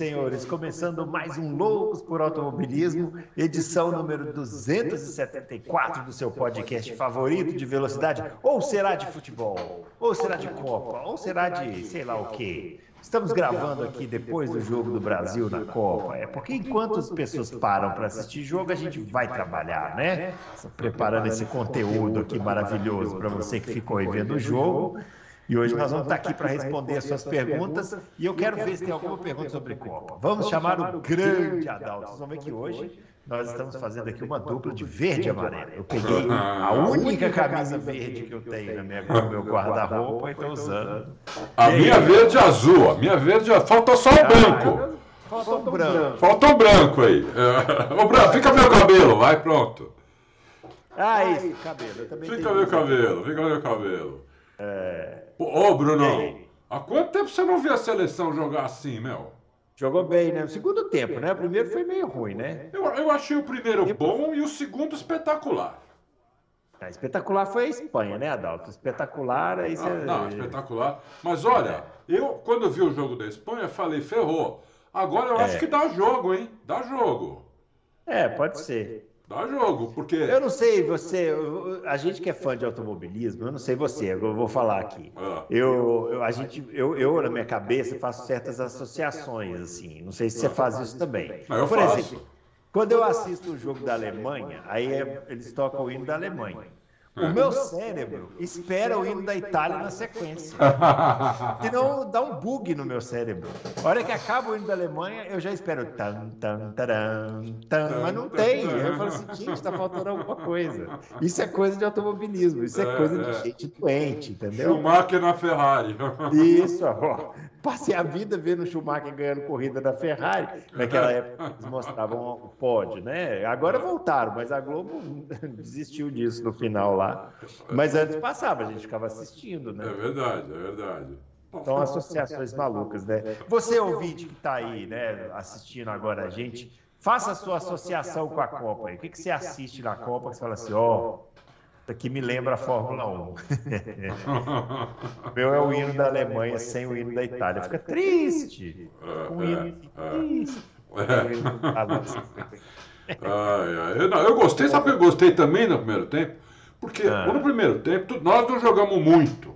senhores, começando mais um Loucos por Automobilismo, edição número 274 do seu podcast favorito de velocidade, ou será de futebol, ou será de Copa, ou será de sei lá o quê. Estamos gravando aqui depois do jogo do Brasil na Copa. É porque enquanto as pessoas param para assistir jogo, a gente vai trabalhar, né? Preparando esse conteúdo aqui maravilhoso para você que ficou aí vendo o jogo. E hoje nós vamos estar aqui para responder as suas perguntas. E eu quero ver se tem alguma pergunta sobre Copa. Vamos chamar o grande Adalto. Vocês vão ver que hoje nós estamos fazendo aqui uma dupla de verde e amarelo. Eu peguei a única camisa verde que eu tenho na minha, no meu guarda-roupa e estou usando. A minha verde e azul. A minha verde. Falta só o branco. Falta um branco. Falta o branco aí. Ô, branco, fica meu cabelo, vai, pronto. Ah, isso, cabelo. Eu também Fica meu cabelo, fica meu cabelo. É, Ô, Bruno, E aí? há quanto tempo você não viu a seleção jogar assim, meu? Jogou bem, né? No segundo tempo, né? O primeiro foi meio ruim, né? Eu, eu achei o primeiro bom e o segundo espetacular. A espetacular foi a Espanha, né, Adalto? Espetacular, aí você... Ah, não, espetacular. Mas olha, eu quando vi o jogo da Espanha, falei, ferrou. Agora eu acho É. que dá jogo, hein? Dá jogo. É, pode ser. Dá jogo, porque. Eu não sei, você, a gente que é fã de automobilismo, eu não sei você, eu vou falar aqui. Ah. Eu, eu, a gente, eu, eu, na minha cabeça, faço certas associações, assim. Não sei se você faz isso também. Ah, eu Por faço. exemplo, quando eu assisto o jogo da Alemanha, aí é- eles tocam o hino da Alemanha. O meu cérebro espera o hino da Itália na sequência. Senão dá um bug no meu cérebro. A hora que acaba o hino da Alemanha, eu já espero. Tan, tan, taran, tan, mas não tem. Aí eu falo assim, gente, tá faltando alguma coisa. Isso é coisa de automobilismo, isso é É, coisa é. de gente doente, entendeu? Schumacher na Ferrari. Isso, ó. Passei a vida vendo o Schumacher ganhando corrida da Ferrari. Naquela época eles mostravam o pódio, né? Agora voltaram, mas a Globo desistiu disso no final lá. Mas antes passava, a gente ficava assistindo, É né? verdade, é verdade. São associações malucas, né? Você, ouvinte que está aí, né, assistindo agora a gente, faça a sua associação com a Copa aí. O que, que você assiste na Copa que você fala assim, ó, isso aqui me lembra a Fórmula 1. O meu é o hino da Alemanha sem o hino da Itália. Fica triste. Com o hino triste. Da Itália. Ai, ai. Eu, não, eu gostei, sabe que eu gostei também no primeiro tempo? Porque Ah. no primeiro tempo nós não jogamos muito,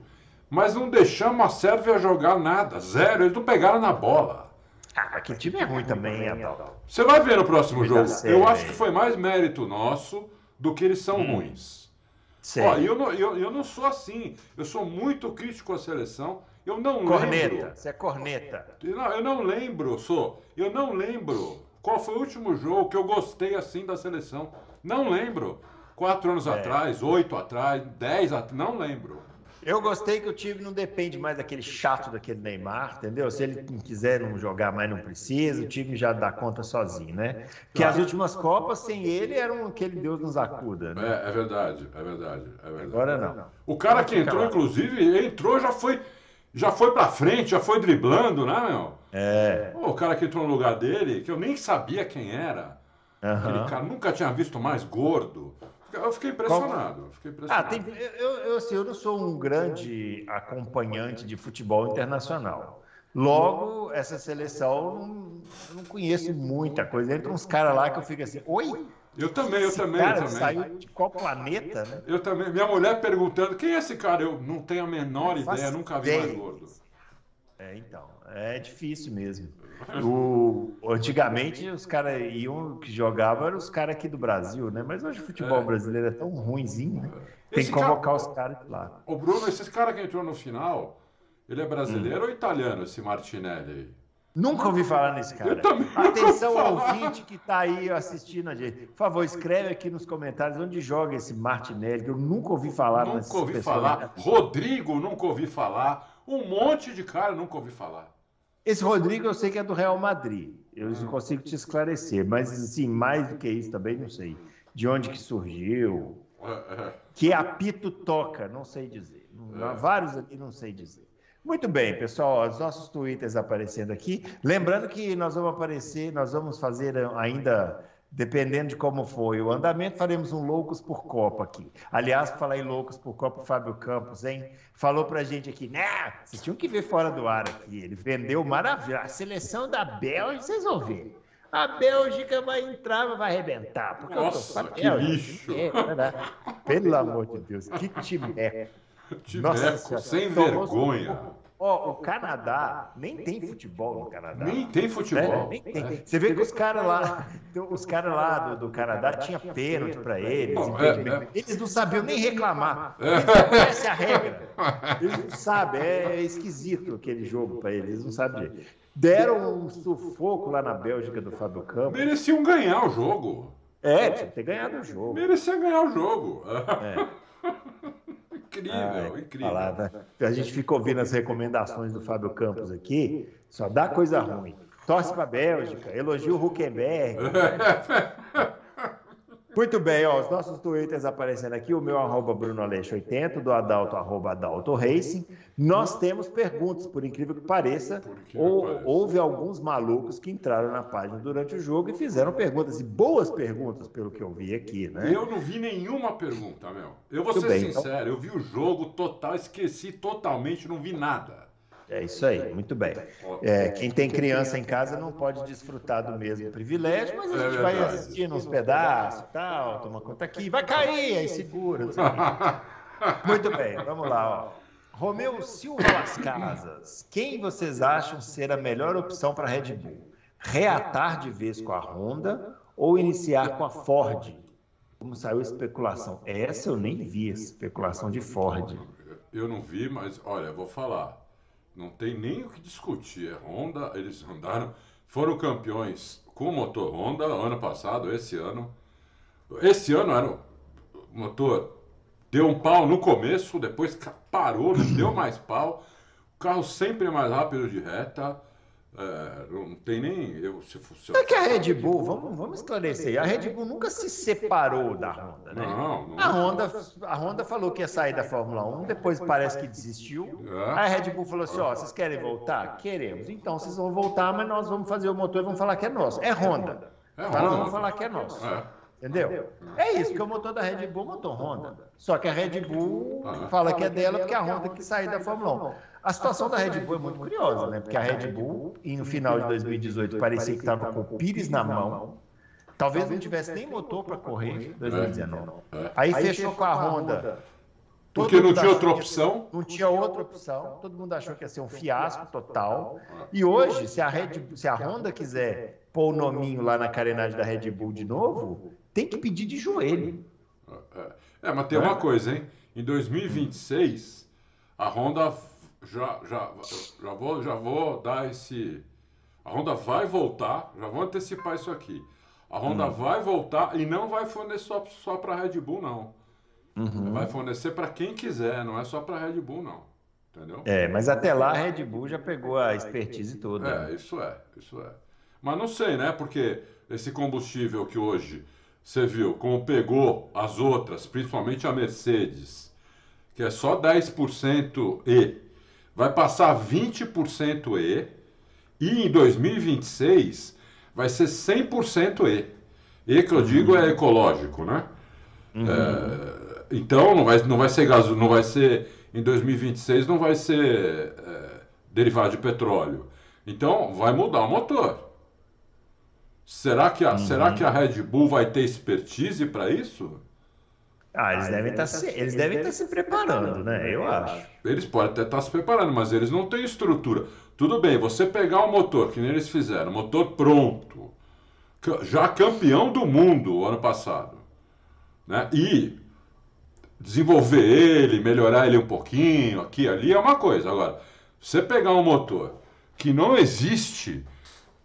mas não deixamos a Sérvia jogar nada, zero. Eles não pegaram na bola. Ah, que time é ruim também, Adalto? Você vai ver no próximo jogo. Eu acho que foi mais mérito nosso do que eles são Hum. ruins. Ó, eu, não, eu, eu não sou assim. Eu sou muito crítico à seleção. Eu não Corneta. lembro. Você é corneta. Eu não, eu não lembro, sou. Eu não lembro qual foi o último jogo que eu gostei assim da seleção. Não lembro. Quatro anos É. atrás, oito atrás, dez atrás, não lembro. Eu gostei que o time não depende mais daquele chato daquele Neymar, entendeu? Se ele não quiser não jogar mais, não precisa, o time já dá conta sozinho, né? Porque as últimas Copas, sem ele, eram aquele Deus nos acuda, né? É, é verdade, é verdade, é verdade. Agora não. O cara que entrou, inclusive, entrou, já foi, já foi pra frente, já foi driblando, né, meu? É. Pô, o cara que entrou no lugar dele, que eu nem sabia quem era. Aquele aham. cara, nunca tinha visto mais gordo. Eu fiquei impressionado. eu Fiquei Ah, impressionado. tem, eu, eu, assim, eu não sou um grande acompanhante de futebol internacional. Logo, essa seleção, não- eu não conheço muita coisa. Entra uns caras lá que eu fico assim, oi? Eu também, eu Esse também, eu cara também. saiu de qual planeta, né? Eu também. Minha mulher perguntando quem é esse cara? Eu não tenho a menor ideia, nunca vi mais gordo. É, então, é difícil mesmo. O, antigamente os caras iam que jogavam eram os caras aqui do Brasil, né? Mas hoje o futebol É. brasileiro é tão ruinzinho, né? Tem Esse que cara- convocar os caras de lá. Ô Bruno, esse cara que entrou no final, ele é brasileiro Hum. ou italiano, esse Martinelli aí? Nunca ouvi falar nesse cara. Atenção, falar. ouvinte que está aí assistindo a gente. Por favor, escreve aqui nos comentários onde joga esse Martinelli, que eu nunca ouvi falar. Nunca ouvi pessoas. falar. Rodrigo, nunca ouvi falar. Um monte de cara, nunca ouvi falar. Esse Rodrigo eu sei que é do Real Madrid. Eu não consigo te esclarecer, mas assim, mais do que isso também não sei. De onde que surgiu? Que apito toca? Não sei dizer. É. Vários aqui não sei dizer. Muito bem, pessoal, os nossos twitters aparecendo aqui. Lembrando que nós vamos aparecer, nós vamos fazer ainda, dependendo de como foi o andamento, faremos um Loucos por Copa aqui. Aliás, falar em Loucos por Copa, o Fábio Campos, hein? Falou pra gente aqui, né? Vocês tinham que ver fora do ar aqui. Ele vendeu maravilha. A seleção da Bélgica, vocês vão ver. A Bélgica vai entrar, vai arrebentar. Porque Nossa, eu tô... que lixo! É, Pelo amor de Deus, que time é. Timeco, sem vergonha. Ó, o Canadá nem tem futebol no Canadá. Nem tem futebol. É, nem tem. É. Você vê que os caras lá, os caras lá do, do Canadá tinha pênalti para eles. é, é. Eles não sabiam nem reclamar. É. Eles não conhecem a regra. Eles não sabem. É esquisito aquele jogo para eles. Eles não sabem. Deram um sufoco lá na Bélgica do Fábio Campos. Mereciam ganhar o jogo. É, tinha que ter ganhado o jogo. Merecia ganhar o jogo. É. incrível, incrível. Palavra. A gente fica ouvindo as recomendações do Fábio Campos aqui, só dá coisa ruim. Torce para a Bélgica, elogia o Huckenberg. Muito bem, ó, os nossos twitters aparecendo aqui, o meu arroba BrunoAleixo80, do Adalto, arroba Adalto Racing. Nós temos perguntas, por incrível que pareça, ou, houve alguns malucos que entraram na página durante o jogo e fizeram perguntas, e boas perguntas, pelo que eu vi aqui, né? Eu não vi nenhuma pergunta, meu. Eu vou Muito ser bem, então. sincero, então... eu vi o jogo total, esqueci totalmente, não vi nada. É isso aí, muito bem. É, quem tem criança em casa não pode desfrutar do mesmo privilégio, mas a é gente vai assistindo uns pedaços, tal, toma conta aqui, vai cair, aí segura. Muito bem, vamos lá. Ó. Romeu Silva Las Casas, quem vocês acham ser a melhor opção para a Red Bull? Reatar de vez com a Honda ou iniciar com a Ford? Como saiu a especulação? Essa eu nem vi, a especulação de Ford. Eu não vi, mas olha, vou falar. Não tem nem o que discutir. É Honda, eles andaram, foram campeões com o motor Honda ano passado, esse ano. Esse ano era o motor deu um pau no começo, depois parou, não deu mais pau. O carro sempre é mais rápido de reta. É, não tem nem. Eu, se fosse, é que a Red Bull, vamos, vamos esclarecer, a Red Bull nunca se separou da Honda, né? Não, não. A, Honda, a Honda falou que ia sair da Fórmula 1, depois parece que desistiu. É. A Red Bull falou assim: ó, vocês querem voltar? Queremos. Então vocês vão voltar, mas nós vamos fazer o motor e vamos falar que é nosso. É Honda. É Honda. Nós vamos falar que é nosso. É. Entendeu? É isso, porque o motor da Red Bull é motor Honda. Só que a Red Bull fala que é dela porque é a Honda que saiu da Fórmula 1. A situação da Red Bull é muito curiosa, né? Porque a Red Bull, no final de 2018, parecia que estava com o Pires na mão. Talvez não tivesse nem motor para correr em 2019. É. Aí fechou com a Honda. Porque não tinha outra opção. Não tinha outra opção. Todo mundo achou que ia ser um fiasco total. E hoje, se a, Red, se a Honda quiser pôr o nominho lá na carenagem da Red Bull de novo, tem que pedir de joelho. É, mas tem uma coisa, hein? Em 2026, a Honda já, já, já, vou, já vou dar esse. A Honda vai voltar, já vou antecipar isso aqui. A Honda hum. vai voltar e não vai fornecer só, só para a Red Bull, não. Uhum. Vai fornecer para quem quiser, não é só para a Red Bull, não. Entendeu? É, mas até lá a Red Bull já pegou a expertise toda. É, isso é, isso é. Mas não sei, né? Porque esse combustível que hoje você viu como pegou as outras, principalmente a Mercedes, que é só 10% E vai passar 20% E e em 2026 vai ser 100% E. E que eu digo é ecológico, né? Uhum. É, então não vai, não vai ser gás, não vai ser em 2026 não vai ser é, derivado de petróleo. Então vai mudar o motor. Será que a, uhum. será que a Red Bull vai ter expertise para isso? Ah, eles devem estar tá se, eles devem estar tá se preparando, né? Eu acho. Eles podem até estar tá se preparando, mas eles não têm estrutura. Tudo bem, você pegar o motor, que nem eles fizeram, motor pronto, já campeão do mundo ano passado, né? E desenvolver ele, melhorar ele um pouquinho, aqui ali, é uma coisa. Agora, você pegar um motor que não existe,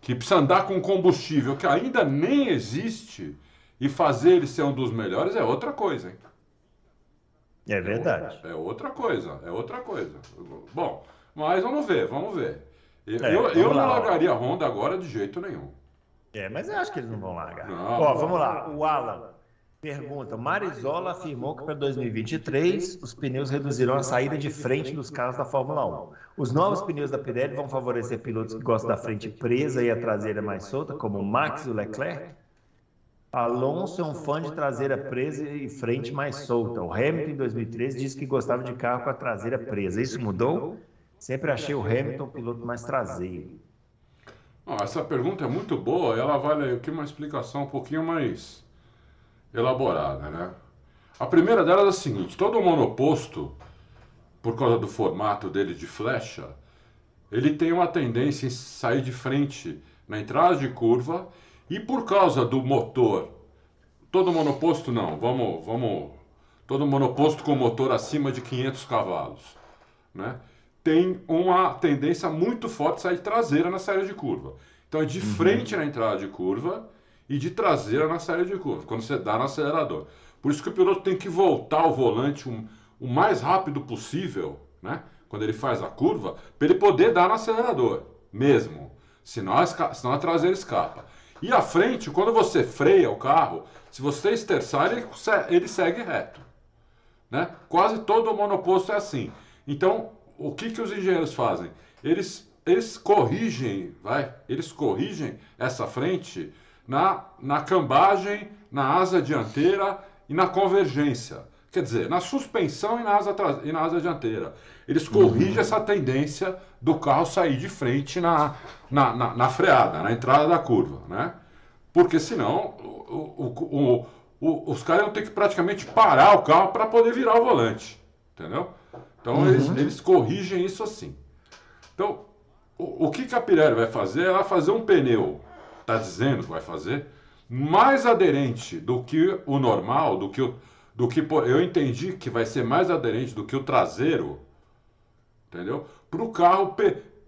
que precisa andar com combustível que ainda nem existe e fazer ele ser um dos melhores é outra coisa, hein? É verdade. É outra coisa, é outra coisa. Bom, mas vamos ver, vamos ver. Eu, é, eu, eu não largaria a Honda agora de jeito nenhum. É, mas eu acho que eles não vão largar. Não, Ó, vamos lá, o Alan. Pergunta: Marizola afirmou que para 2023 os pneus reduzirão a saída de frente dos carros da Fórmula 1. Os novos pneus da Pirelli vão favorecer pilotos que gostam da frente presa e a traseira mais solta, como Max e Leclerc? Alonso é um fã de traseira presa e frente mais solta. O Hamilton, em 2013, disse que gostava de carro com a traseira presa. Isso mudou? Sempre achei o Hamilton um piloto mais traseiro. essa pergunta é muito boa. Ela vale aqui uma explicação um pouquinho mais elaborada, né? A primeira delas é a seguinte: todo monoposto, por causa do formato dele de flecha, ele tem uma tendência em sair de frente na entrada de curva e por causa do motor. Todo monoposto não, vamos, vamos, todo monoposto com motor acima de 500 cavalos, né? Tem uma tendência muito forte de sair traseira na saída de curva. Então é de uhum. frente na entrada de curva e de traseira na saída de curva, quando você dá no acelerador. Por isso que o piloto tem que voltar o volante um, o mais rápido possível, né? Quando ele faz a curva, para ele poder dar no acelerador, mesmo. Senão a, senão a traseira escapa. E a frente, quando você freia o carro, se você esterçar, ele, ele segue reto. Né? Quase todo monoposto é assim. Então, o que, que os engenheiros fazem? Eles, eles corrigem, vai, eles corrigem essa frente na, na cambagem, na asa dianteira e na convergência. Quer dizer, na suspensão e na asa, e na asa dianteira. Eles corrigem uhum. essa tendência do carro sair de frente na, na, na, na, freada, na entrada da curva. Né? Porque senão o, o, o, os caras iam ter que praticamente parar o carro para poder virar o volante. Entendeu? Então uhum. eles, eles corrigem isso assim. Então, o, o que, que a Pirelli vai fazer? Ela vai fazer um pneu está dizendo que vai fazer, mais aderente do que o normal, do que o, do que eu entendi que vai ser mais aderente do que o traseiro, entendeu? Para o carro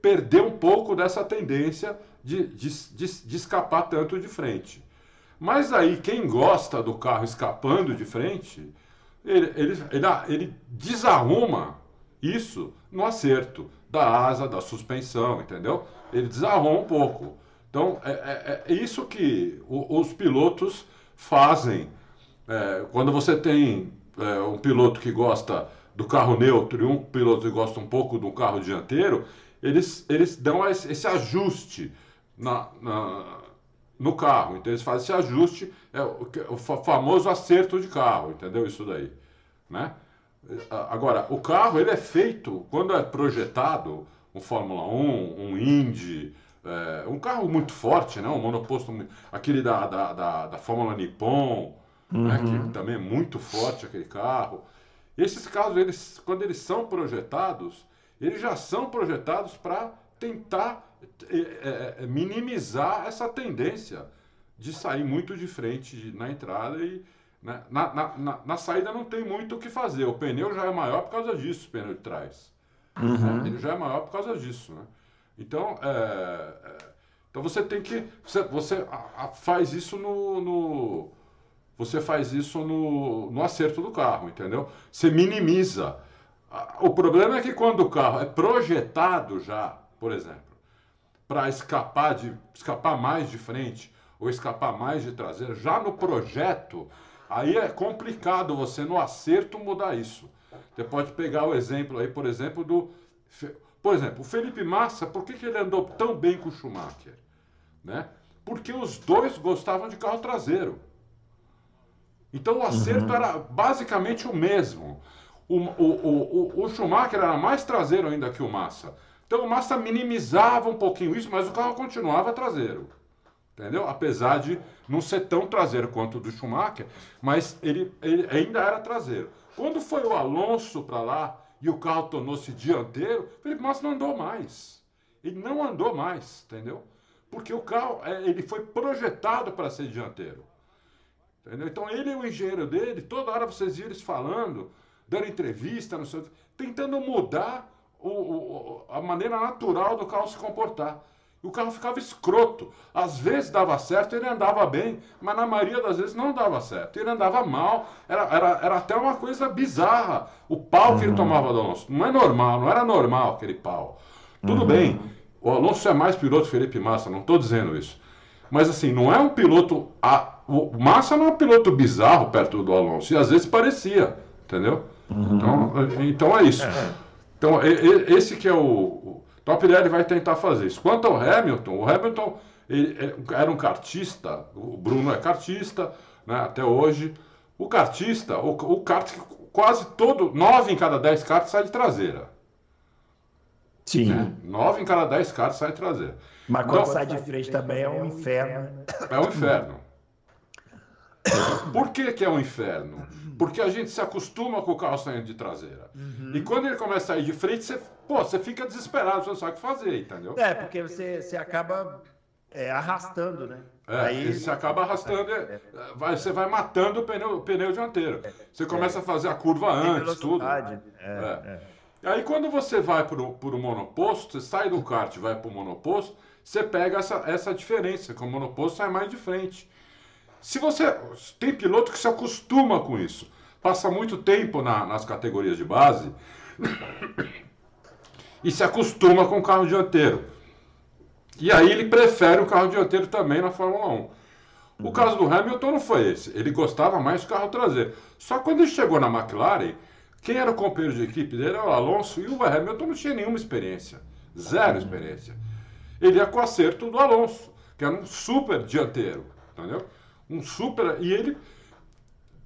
perder um pouco dessa tendência de, de, de, de, escapar tanto de frente. Mas aí quem gosta do carro escapando de frente, ele, ele, ele, ele desarruma isso no acerto da asa, da suspensão, entendeu? Ele desarruma um pouco. Então, é, é, é isso que o, os pilotos fazem. É, quando você tem é, um piloto que gosta do carro neutro e um piloto que gosta um pouco do carro dianteiro, eles, eles dão esse ajuste na, na, no carro. Então, eles fazem esse ajuste, é o, o famoso acerto de carro, entendeu? Isso daí. Né? Agora, o carro ele é feito, quando é projetado, um Fórmula 1, um Indy, é, um carro muito forte, né? Um monoposto, aquele da, da, da, da Fórmula Nippon, uhum. né? que também é muito forte aquele carro. Esses carros, eles, quando eles são projetados, eles já são projetados para tentar é, é, é, minimizar essa tendência de sair muito de frente na entrada e né? na, na, na, na, saída não tem muito o que fazer. O pneu já é maior por causa disso, o pneu de trás. Uhum. Né? Ele já é maior por causa disso. Né? Então, é, é, então você tem que. Você, você faz isso no, no, Você faz isso no, no acerto do carro, entendeu? Você minimiza. O problema é que quando o carro é projetado já, por exemplo, para escapar de escapar mais de frente ou escapar mais de traseira, já no projeto, aí é complicado você no acerto mudar isso. Você pode pegar o exemplo aí, por exemplo, do por exemplo, o Felipe Massa, por que, que ele andou tão bem com o Schumacher? Né? Porque os dois gostavam de carro traseiro. Então o acerto uhum. era basicamente o mesmo. O, o, o, o, Schumacher era mais traseiro ainda que o Massa. Então o Massa minimizava um pouquinho isso, mas o carro continuava traseiro. Entendeu? Apesar de não ser tão traseiro quanto o do Schumacher, mas ele, ele ainda era traseiro. Quando foi o Alonso para lá, e o carro tornou-se dianteiro, Felipe Massa não andou mais. Ele não andou mais, entendeu? Porque o carro é, ele foi projetado para ser dianteiro. Entendeu? Então ele e o engenheiro dele, toda hora vocês viram eles falando, dando entrevista, não sei, tentando mudar o, o, a maneira natural do carro se comportar. E o carro ficava escroto. Às vezes dava certo, ele andava bem, mas na maioria das vezes não dava certo. Ele andava mal, era, era, era até uma coisa bizarra. O pau que ele uhum. tomava do Alonso. Não é normal, não era normal aquele pau. Tudo uhum. bem, o Alonso é mais piloto que Felipe Massa, não estou dizendo isso. Mas assim, não é um piloto. A, o Massa não é um piloto bizarro perto do Alonso, e às vezes parecia, entendeu? Uhum. Então, então é isso. É. Então, esse que é o. Então a Pirelli vai tentar fazer isso. Quanto ao Hamilton, o Hamilton ele era um cartista, o Bruno é cartista, né, até hoje. O cartista, o, o kart, quase todo, nove em cada dez karts sai de traseira. Sim. Né? Nove em cada dez karts sai de traseira. Mas quando então, sai de frente também é um inferno. É um inferno. Por que, que é um inferno? Porque a gente se acostuma com o carro saindo de traseira. Uhum. E quando ele começa a sair de frente, você, pô, você fica desesperado, você não sabe o que fazer, entendeu? É, porque você, você acaba é, arrastando, né? É, Aí... você acaba arrastando, é, vai, você vai matando o pneu, o pneu dianteiro. Você começa a fazer a curva antes, tudo. É, é. E aí quando você vai para o monoposto, você sai do kart e vai para o monoposto, você pega essa, essa diferença, que o monoposto sai mais de frente. Se você. Tem piloto que se acostuma com isso, passa muito tempo na, nas categorias de base e se acostuma com o carro dianteiro. E aí ele prefere o carro dianteiro também na Fórmula 1. O uhum. caso do Hamilton não foi esse. Ele gostava mais do carro traseiro. Só que quando ele chegou na McLaren, quem era o companheiro de equipe dele era o Alonso e o Hamilton não tinha nenhuma experiência. Zero experiência. Ele ia com o acerto do Alonso, que era um super dianteiro. Entendeu? Um super. E ele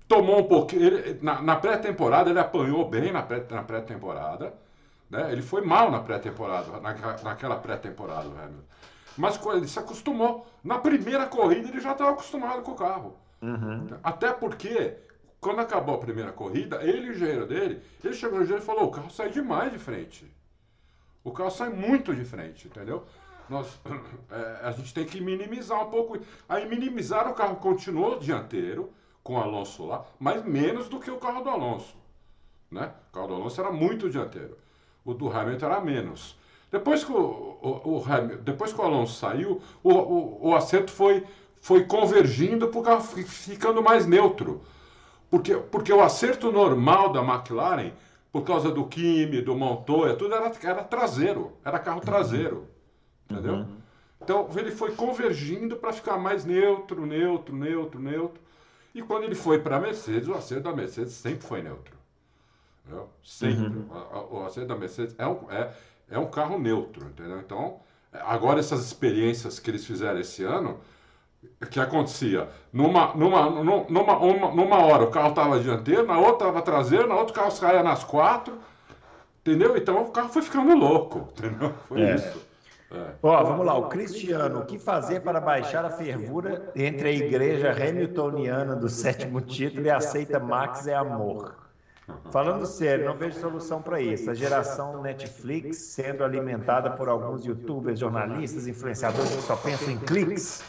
tomou um pouquinho. Ele, na, na pré-temporada, ele apanhou bem na pré-temporada. Pré né? Ele foi mal na pré-temporada, na, naquela pré-temporada, Mas ele se acostumou. Na primeira corrida, ele já estava acostumado com o carro. Uhum. Até porque, quando acabou a primeira corrida, ele e o engenheiro dele, ele chegou no engenheiro e falou: o carro sai demais de frente. O carro sai muito de frente, entendeu? Nós, é, a gente tem que minimizar um pouco. Aí minimizar o carro continuou dianteiro, com o Alonso lá, mas menos do que o carro do Alonso. Né? O carro do Alonso era muito dianteiro. O do Hamilton era menos. Depois que o, o, o depois que o Alonso saiu, o, o, o acerto foi, foi convergindo para o carro ficando mais neutro. Porque, porque o acerto normal da McLaren, por causa do Kimi, do Montoya, tudo era, era traseiro, era carro traseiro. Entendeu? Uhum. Então ele foi convergindo para ficar mais neutro, neutro, neutro, neutro. E quando ele foi para a Mercedes, o acerto da Mercedes sempre foi neutro. Entendeu? Sempre. Uhum. O, acerto da Mercedes é um, é, é um carro neutro, entendeu? Então, agora essas experiências que eles fizeram esse ano, que acontecia? Numa, numa, numa, uma, numa hora o carro estava dianteiro, na outra estava traseiro, na outra o carro saía nas quatro, entendeu? Então o carro foi ficando louco, entendeu? Foi é. isso. É. Ó, vamos lá, o Cristiano, o que fazer para baixar a fervura entre a igreja hamiltoniana do sétimo título e aceita Max é amor? Falando sério, não vejo solução para isso. A geração Netflix sendo alimentada por alguns youtubers, jornalistas, influenciadores que só pensam em cliques.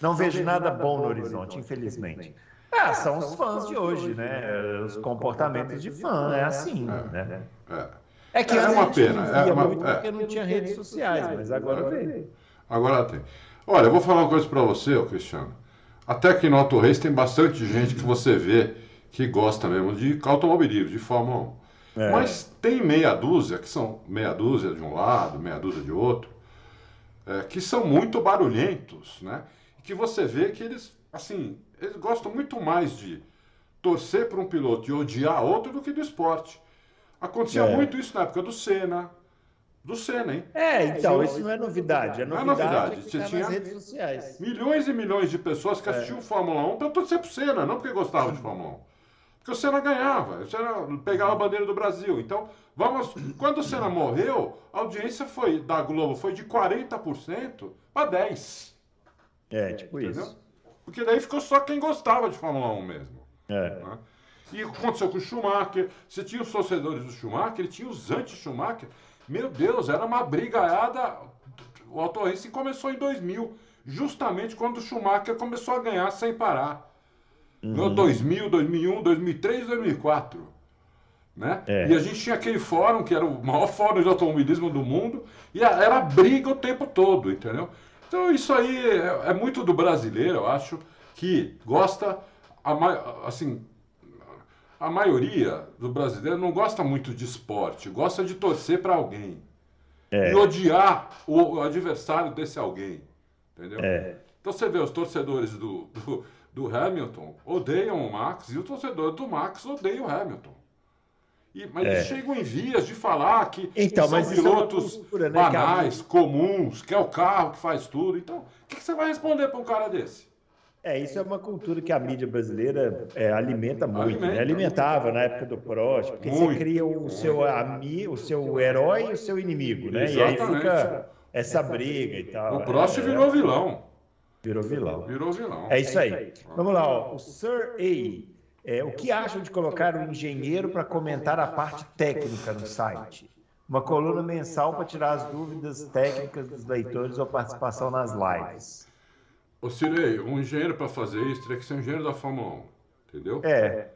Não vejo nada bom no horizonte, infelizmente. Ah, são os fãs de hoje, né? Os comportamentos de fã, é assim, né? É. É que é uma pena. É uma, muito é. porque não tinha redes sociais, mas agora vem. Agora tem. Olha, eu vou falar uma coisa para você, Cristiano. Até que no Auto Race tem bastante gente que você vê que gosta mesmo de automobilismo, de Fórmula 1. É. Mas tem meia dúzia, que são meia dúzia de um lado, meia dúzia de outro, é, que são muito barulhentos, né? Que você vê que eles, assim, eles gostam muito mais de torcer para um piloto e odiar outro do que do esporte. Acontecia é. muito isso na época do Senna. Do Senna, hein? É, então, isso não é novidade. É novidade, não é novidade. Você tinha nas redes sociais. milhões e milhões de pessoas que assistiam é. Fórmula 1 para torcer pro Senna, não porque gostavam de Fórmula 1. Porque o Senna ganhava, o Senna pegava a bandeira do Brasil. Então, vamos. Quando o Senna morreu, a audiência foi da Globo foi de 40% para 10%. É, tipo Entendeu? isso. Porque daí ficou só quem gostava de Fórmula 1 mesmo. É. Né? E aconteceu com o Schumacher. Você tinha os torcedores do Schumacher, tinha os anti-Schumacher. Meu Deus, era uma brigaiada. O Auto Racing começou em 2000, justamente quando o Schumacher começou a ganhar sem parar. Uhum. 2000, 2001, 2003, 2004. Né? É. E a gente tinha aquele fórum que era o maior fórum de automobilismo do mundo e era briga o tempo todo, entendeu? Então isso aí é, é muito do brasileiro, eu acho, que gosta, assim, a maioria do brasileiro não gosta muito de esporte, gosta de torcer para alguém. É. E odiar o adversário desse alguém. Entendeu? É. Então você vê os torcedores do, do, do Hamilton odeiam o Max e o torcedor do Max odeia o Hamilton. E, mas é. eles chegam em vias de falar que então, são é pilotos cultura, né, banais, comuns, que é o carro que faz tudo. Então, o que, que você vai responder para um cara desse? É, isso é uma cultura que a mídia brasileira é, alimenta muito, alimenta. Né? Alimentava na época do Prost, porque muito. você cria o seu, ami, o seu herói e o seu inimigo, né? Exatamente. E aí fica essa briga e tal. O Prost é, virou vilão. Virou vilão. Virou vilão. É isso aí. Vamos lá, ó. o Sir A. É, o que acham de colocar um engenheiro para comentar a parte técnica no site? Uma coluna mensal para tirar as dúvidas técnicas dos leitores ou participação nas lives. Ô Cirei, um engenheiro para fazer isso teria que ser um engenheiro da Fórmula 1, entendeu? É.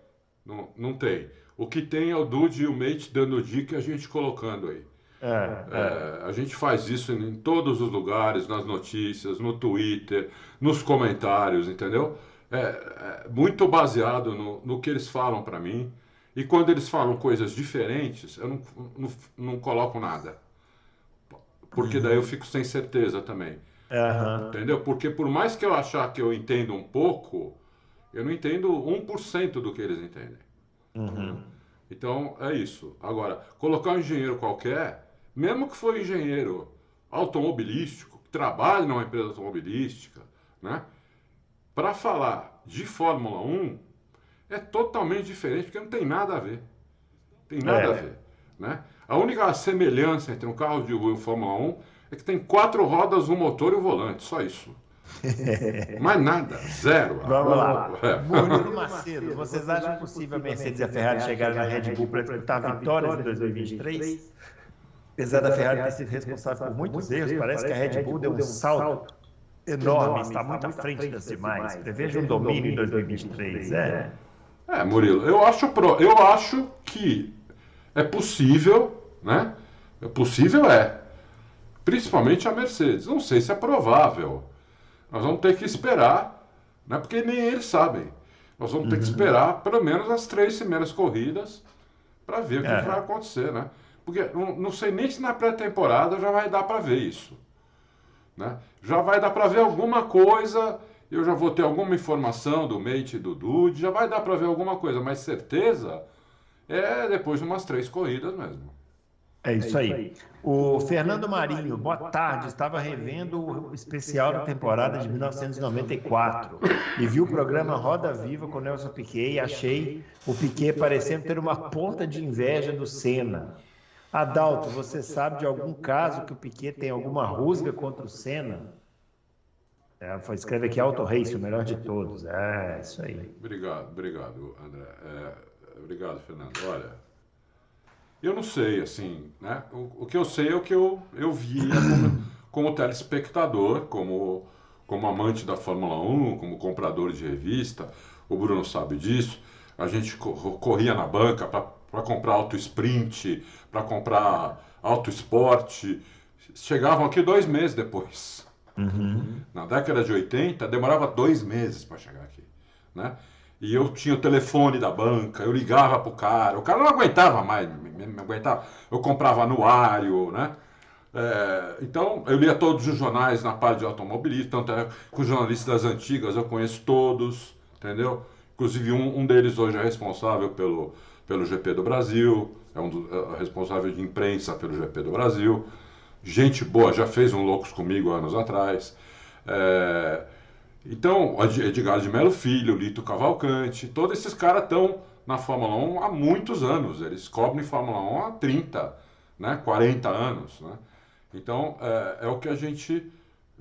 Não, não tem. O que tem é o Dude e o Mate dando dica e a gente colocando aí. É, é. É, a gente faz isso em todos os lugares, nas notícias, no Twitter, nos comentários, entendeu? É, é muito baseado no, no, que eles falam para mim. E quando eles falam coisas diferentes, eu não, não, não coloco nada. Porque daí eu fico sem certeza também. Uhum. Entendeu? Porque por mais que eu achar que eu entendo um pouco, eu não entendo 1% do que eles entendem. Uhum. Então, é isso. Agora, colocar um engenheiro qualquer, mesmo que for engenheiro automobilístico, que trabalhe numa empresa automobilística, né? Para falar de Fórmula 1, é totalmente diferente, porque não tem nada a ver. Tem nada é. a ver. Né? A única semelhança entre um carro de rua e Fórmula 1 é que tem quatro rodas, um motor e um volante, só isso. Mais nada, zero. Vamos lá. É. Murilo Macedo, vocês acham possível a Mercedes e a Ferrari chegarem na Red Bull para disputar vitórias em 2023? Apesar da Ferrari ter sido responsável por muitos erros, parece que a Red Bull deu um salto enorme, está muito à frente das demais. Preveja um domínio em 2023. É. é, Murilo, eu acho, pro, eu acho que é possível, né? É possível é principalmente a Mercedes. Não sei se é provável. Nós vamos ter que esperar, né? porque nem eles sabem. Nós vamos ter que uhum. esperar pelo menos as três primeiras corridas para ver o que, é. vai acontecer, né? Porque não, não sei nem se na pré-temporada já vai dar para ver isso. Né? Já vai dar para ver alguma coisa, eu já vou ter alguma informação do Mate e do Dude, já vai dar para ver alguma coisa, mas certeza é depois de umas três corridas mesmo. É isso aí. O Fernando Marinho, boa tarde. Estava revendo o especial da temporada de 1994 e vi o programa Roda Viva com Nelson Piquet e achei o Piquet parecendo ter uma ponta de inveja do Senna. Adalto, você sabe de algum caso que o Piquet tem alguma rusga contra o Senna? É, escreve aqui Auto Race, o melhor de todos. É, isso aí. Obrigado, obrigado, André. É, obrigado, Fernando. Olha, eu não sei, assim, né? O, o, que eu sei é o que eu, eu via como, como telespectador, como, como amante da Fórmula 1, como comprador de revista. O Bruno sabe disso. A gente corria na banca para comprar auto sprint, para comprar auto esporte. Chegavam aqui dois meses depois. Uhum. Na década de 80, demorava dois meses para chegar aqui, né? E eu tinha o telefone da banca, eu ligava pro cara, o cara não aguentava mais, me aguentava. Eu comprava anuário, né? É, então, eu lia todos os jornais na parte de automobilismo, tanto é com os jornalistas das antigas eu conheço todos, entendeu? Inclusive, um, um deles hoje é responsável pelo, pelo GP do Brasil, é um do, é responsável de imprensa pelo GP do Brasil. Gente boa, já fez um Loucos comigo anos atrás. É, então, Edgar de Melo Filho, Lito Cavalcante, todos esses caras estão na Fórmula 1 há muitos anos. Eles cobrem Fórmula 1 há 30, né, 40 anos. Né? Então, é, é o que a gente.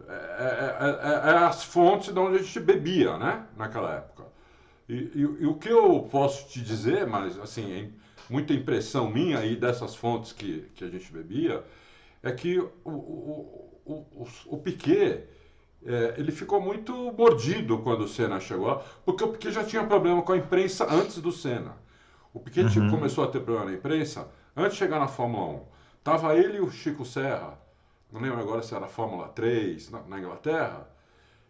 É, é, é, é, as fontes de onde a gente bebia né, naquela época. E, e, e, o que eu posso te dizer, mas assim, muita impressão minha aí dessas fontes que, que a gente bebia, é que o, o, o, o, o Piquet é, ele ficou muito mordido quando o Senna chegou lá, porque o Piquet já tinha problema com a imprensa antes do Senna. O Piquet uhum. começou a ter problema na imprensa antes de chegar na Fórmula 1. Tava ele e o Chico Serra, não lembro agora se era Fórmula 3 na, na Inglaterra,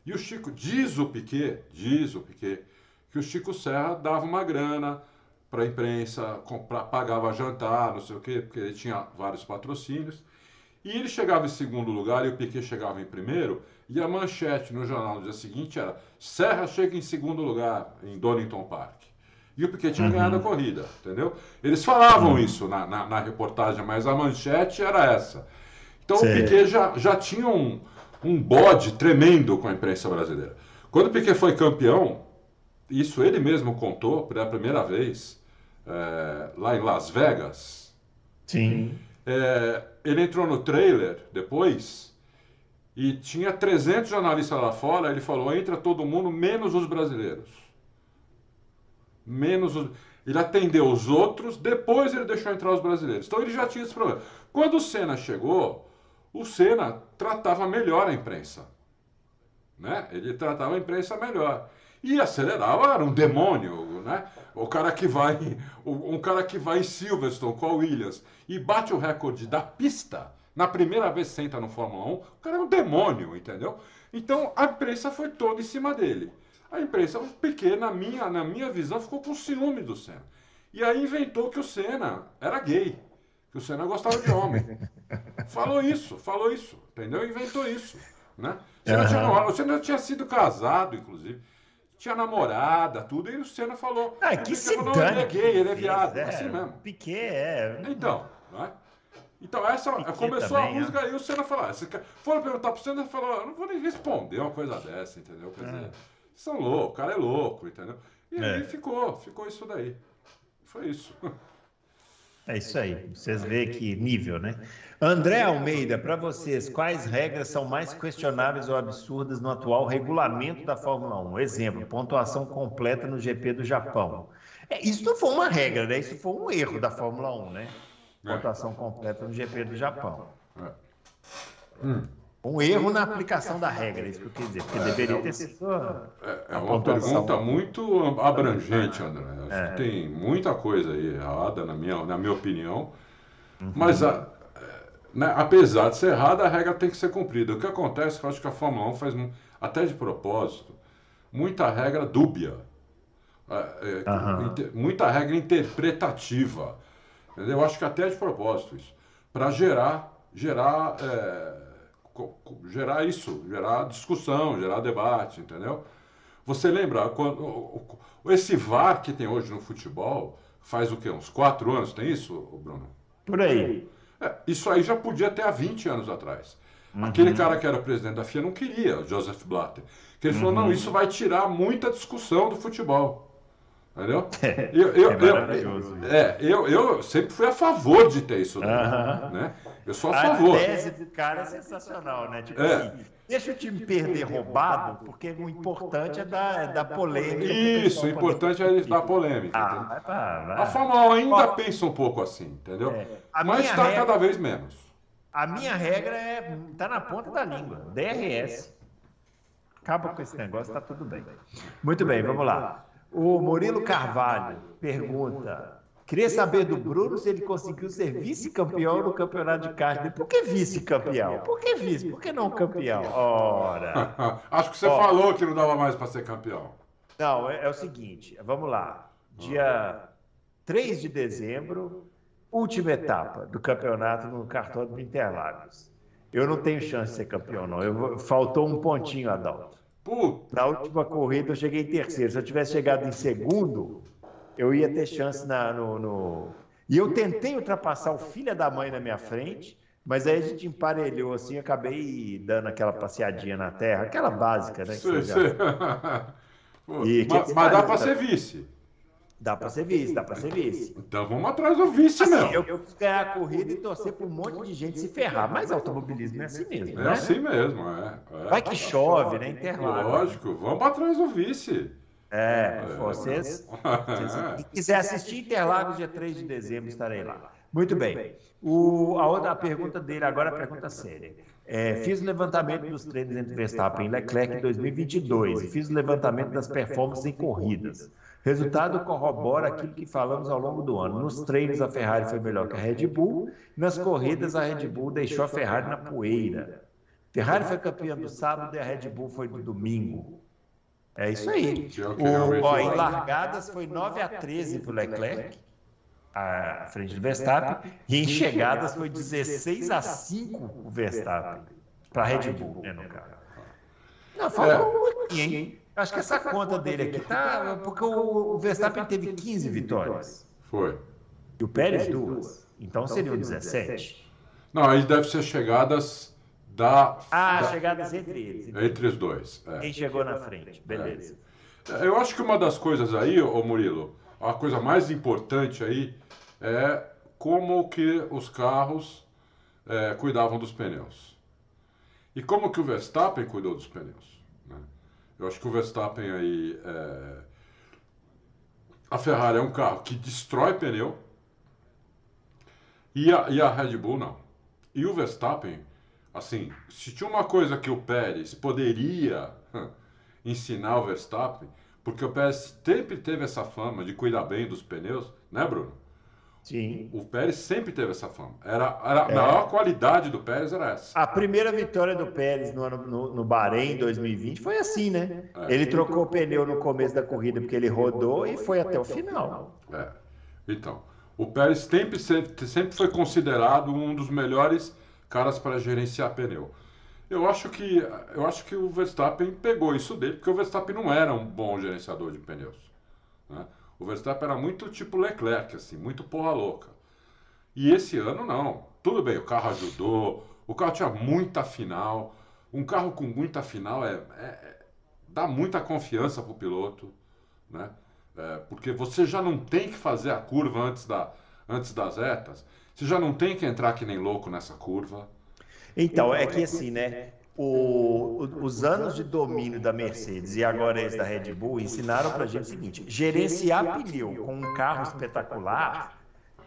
e o Chico, diz o Piquet, diz o Piquet, que o Chico Serra dava uma grana para a imprensa, comprar, pagava jantar, não sei o quê, porque ele tinha vários patrocínios. E ele chegava em segundo lugar e o Piquet chegava em primeiro, e a manchete no jornal no dia seguinte era: Serra chega em segundo lugar em Donington Park. E o Piquet tinha uhum. ganhado a corrida, entendeu? Eles falavam uhum. isso na, na, na, reportagem, mas a manchete era essa. Então Sim. o Piquet já, já tinha um, um bode tremendo com a imprensa brasileira. Quando o Piquet foi campeão, isso ele mesmo contou pela primeira vez, é, lá em Las Vegas. Sim. É, ele entrou no trailer depois e tinha 300 jornalistas lá fora. Ele falou: entra todo mundo, menos os brasileiros menos os... Ele atendeu os outros, depois ele deixou entrar os brasileiros. Então ele já tinha esse problema. Quando o Senna chegou, o Senna tratava melhor a imprensa. Né? Ele tratava a imprensa melhor. E acelerava, era um demônio, né? O cara que vai, um cara que vai em Silverstone com a Williams e bate o recorde da pista, na primeira vez senta no Fórmula 1, o cara é um demônio, entendeu? Então a imprensa foi toda em cima dele. A imprensa pequena, na minha, na minha visão, ficou com ciúme do Senna. E aí inventou que o Senna era gay, que o Senna gostava de homem. falou isso, falou isso, entendeu? Inventou isso, né? O Senna, uhum. tinha, o Senna tinha sido casado, inclusive. Tinha namorada, tudo, e o Senna falou. Ah, que se falou, ele é gay, ele é viado, é, assim mesmo. Piquet é. Então, não é? Então, essa Piquet começou também, a música é. e o Senna falou. Ah, foram perguntar pro Senna e falou: eu não vou nem responder uma coisa dessa, entendeu? Quer dizer, são loucos, o cara é louco, entendeu? E é. aí ficou, ficou isso daí. Foi isso. É isso aí. Vocês veem que nível, né? André Almeida, para vocês, quais regras são mais questionáveis ou absurdas no atual regulamento da Fórmula 1? Exemplo, pontuação completa no GP do Japão. É, isso não foi uma regra, né? Isso foi um erro da Fórmula 1, né? É. Pontuação completa no GP do Japão. É. Hum. Um erro na aplicação da regra, é isso que eu quis dizer, porque deveria ter sido. É, é uma pergunta muito abrangente, André. Acho que tem muita coisa aí errada, na minha, na minha opinião. Uhum. Mas, a, né, apesar de ser errada, a regra tem que ser cumprida. O que acontece é que eu acho que a Fórmula 1 faz, até de propósito, muita regra dúbia. Uhum. muita regra interpretativa. Entendeu? Eu acho que até de propósito isso. Para gerar, gerar é, gerar isso, gerar discussão, gerar debate, entendeu? Você lembra quando esse VAR que tem hoje no futebol faz o quê? Uns quatro anos, tem isso, Bruno? Por aí. É, isso aí já podia ter há 20 anos atrás. Uhum. Aquele cara que era presidente da FIA não queria, Joseph Blatter. Que ele uhum. falou, não, isso vai tirar muita discussão do futebol. Entendeu? É, eu, eu, é maravilhoso. Eu, é, eu, eu sempre fui a favor de ter isso daí, uh -huh. né? Eu sou a, a favor. A tese do cara é sensacional, né? Tipo é. assim, deixa o time perder roubado, porque o importante é dar, é dar polêmica. Isso, o importante é dar polêmica. Ah, vai, vai. A Fórmula ainda Ó, pensa um pouco assim, entendeu? É. Mas está regra, cada vez menos. A minha regra é tá na ponta da língua, DRS. Acaba com esse negócio, tá tudo bem. Muito bem, vamos lá. O Murilo Carvalho pergunta: queria saber do Bruno se ele conseguiu ser vice-campeão no campeonato de kart. Por que vice-campeão? Por que vice? Por que não campeão? Ora. Acho que você falou que não dava mais para ser campeão. Não, é, é, o seguinte: vamos lá. Dia 3 de dezembro, última etapa do campeonato no cartódromo Interlagos. Eu não tenho chance de ser campeão, não. Eu, faltou um pontinho, Adalto. Puta. Na última corrida eu cheguei em terceiro. Se eu tivesse chegado em segundo, eu ia ter chance na, no, no... E eu tentei ultrapassar o filho da mãe na minha frente, mas aí a gente emparelhou assim, acabei dando aquela passeadinha na terra, aquela básica, né? E, mas, mas dá para ser vice. Dá para ser vice, dá para ser vice. Então vamos atrás do vice assim, mesmo. Eu, eu ganhar a corrida e torcer para um monte de gente se ferrar. Mas automobilismo é assim mesmo, é né? É assim mesmo, é. é. Vai que chove, né? Interlagos. Lógico, vamos atrás do vice. É, é. vocês, se quiser assistir Interlagos dia 3 de dezembro, estarei lá. Muito bem. O, a outra a pergunta dele agora é a pergunta séria. É, fiz o levantamento dos treinos entre Verstappen e Leclerc em 2022 e fiz o levantamento das performances em corridas. Resultado corrobora aquilo que falamos ao longo do ano. Nos treinos, a Ferrari foi melhor que a Red Bull. Nas corridas, a Red Bull deixou a Ferrari na poeira. Ferrari foi campeã do sábado e a Red Bull foi do domingo. É isso aí. O, ó, em largadas foi 9 a 13 para o Leclerc. à frente do Verstappen, e em chegadas foi 16 a 5 o Verstappen, para a Red Bull, né, no caso. Não, faltou um pouquinho, hein? Acho que essa conta dele aqui tá. Porque o Verstappen teve 15 vitórias. Foi. E o Pérez duas. Então seriam 17. Não, aí deve ser chegadas da. Ah, da, chegadas entre eles. Entre os dois. É. Quem chegou na frente, beleza. É. Eu acho que uma das coisas aí, ô Murilo, a coisa mais importante aí é como que os carros é, cuidavam dos pneus. E como que o Verstappen cuidou dos pneus. Eu acho que o Verstappen aí. É... A Ferrari é um carro que destrói pneu. E a, e a Red Bull não. E o Verstappen, assim, se tinha uma coisa que o Pérez poderia ensinar o Verstappen, porque o Pérez sempre teve essa fama de cuidar bem dos pneus, né, Bruno? Sim. O Pérez sempre teve essa fama. Era, era a é. maior qualidade do Pérez era essa. A primeira vitória do Pérez no, no, no Bahrein em 2020 foi assim, né? É. Ele trocou o pneu no começo da corrida porque ele rodou e foi até o final. É. Então, o Pérez sempre, sempre foi considerado um dos melhores caras para gerenciar pneu. Eu acho que eu acho que o Verstappen pegou isso dele, porque o Verstappen não era um bom gerenciador de pneus. Né? O Verstappen era muito tipo Leclerc, assim, muito porra louca. E esse ano não. Tudo bem, o carro ajudou, o carro tinha muita final. Um carro com muita final é, é, é dá muita confiança para o piloto, né? É, porque você já não tem que fazer a curva antes, da, antes das retas. Você já não tem que entrar que nem louco nessa curva. Então, é que assim, né? O, os anos de domínio da Mercedes e agora esse da Red Bull ensinaram para a gente o seguinte: gerenciar pneu com um carro espetacular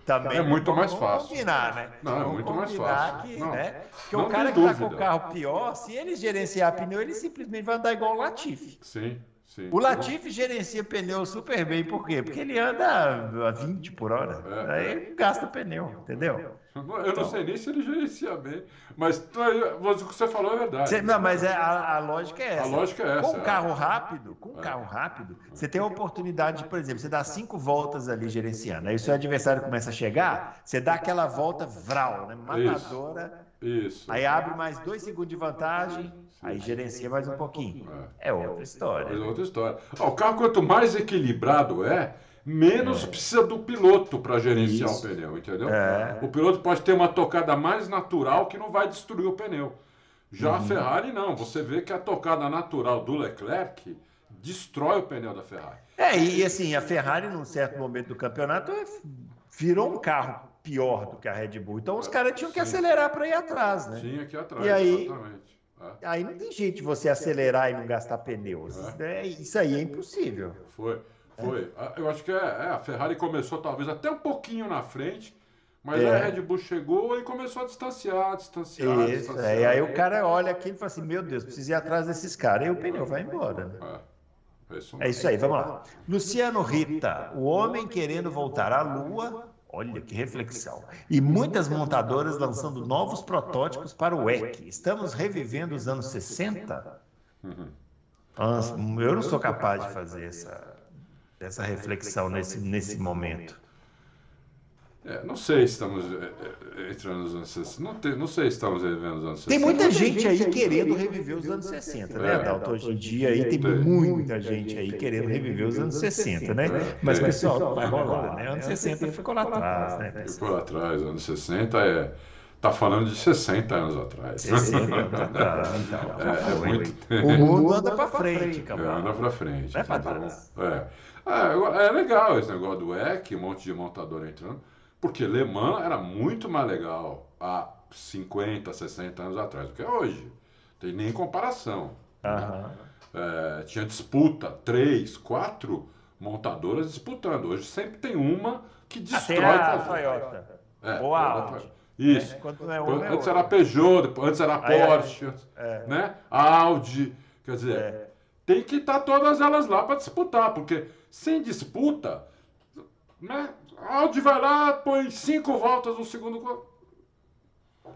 também é muito mais fácil. Combinar, né? Não, é muito mais fácil. Que, não, né? Porque o cara que está com o carro pior, se ele gerenciar pneu, ele simplesmente vai andar igual o Latifi. Sim. Sim. O Latifi gerencia pneu super bem, por quê? Porque ele anda a 20 por hora. É, aí é. gasta pneu, entendeu? Eu não então, sei nem se ele gerencia bem, mas o que você falou é verdade. Você, não, mas é, a, a, lógica é essa. A lógica é essa. Com um carro rápido, com um é. carro rápido, você tem a oportunidade, de, por exemplo, você dá cinco voltas ali gerenciando. Aí o seu adversário começa a chegar, você dá aquela volta vral, né? Matadora. Isso. Isso. Aí abre mais dois segundos de vantagem, aí gerencia mais um pouquinho. É, é outra história. É outra história. o carro, quanto mais equilibrado é, menos é. precisa do piloto para gerenciar Isso. o pneu, entendeu? É. O piloto pode ter uma tocada mais natural que não vai destruir o pneu. Já uhum. a Ferrari não, você vê que a tocada natural do Leclerc destrói o pneu da Ferrari. É, e assim, a Ferrari, num certo momento do campeonato, virou um carro pior do que a Red Bull. Então os caras tinham que Sim. acelerar para ir atrás, né? Tinha que ir atrás, e aí, exatamente. É. Aí não tem jeito de você acelerar e não gastar pneus. É. É, isso aí é impossível. Foi. Foi. Eu acho que é, é, a Ferrari começou talvez até um pouquinho na frente, mas é. a Red Bull chegou e começou a distanciar, distanciar, Isso, distanciar. É, e aí o cara olha aqui e fala assim, meu Deus, preciso ir atrás desses caras. E o pneu vai embora. Né? É. É é isso aí, vamos lá. Luciano Rita, o homem querendo voltar à Lua. Olha que reflexão. E muitas montadoras lançando novos protótipos para o EC. Estamos revivendo os anos 60? Uhum. Eu não sou capaz de fazer essa, dessa reflexão nesse, nesse momento? É, não sei se estamos é, é, entrando nos anos 60. Não, tem, não sei se estamos revivendo os anos 60. Tem muita gente aí querendo reviver os anos 60, né, Adalto? Hoje em dia aí tem muita gente aí querendo reviver os anos 60, né? Mas, pessoal, vai rolar, né? Anos 60 ficou lá atrás, né? Ficou lá atrás. Anos 60 é. Tá falando de 60 anos atrás. 60 anos atrás. Então, é, é muito... O mundo anda para frente, cara. Anda para frente. Vai trás. É. É, é legal esse negócio do EC, um monte de montador entrando, porque Le Mans era muito mais legal há 50, 60 anos atrás do que é hoje. Tem nem comparação. Né? É, tinha disputa, três, quatro montadoras disputando. Hoje sempre tem uma que destrói Até a Toyota. É, Ou a Audi. Isso. É, é antes era Peugeot, antes era Porsche, é. né? Audi. Quer dizer, é. tem que estar tá todas elas lá para disputar, porque sem disputa, né? Audi vai lá, põe cinco voltas no segundo gol.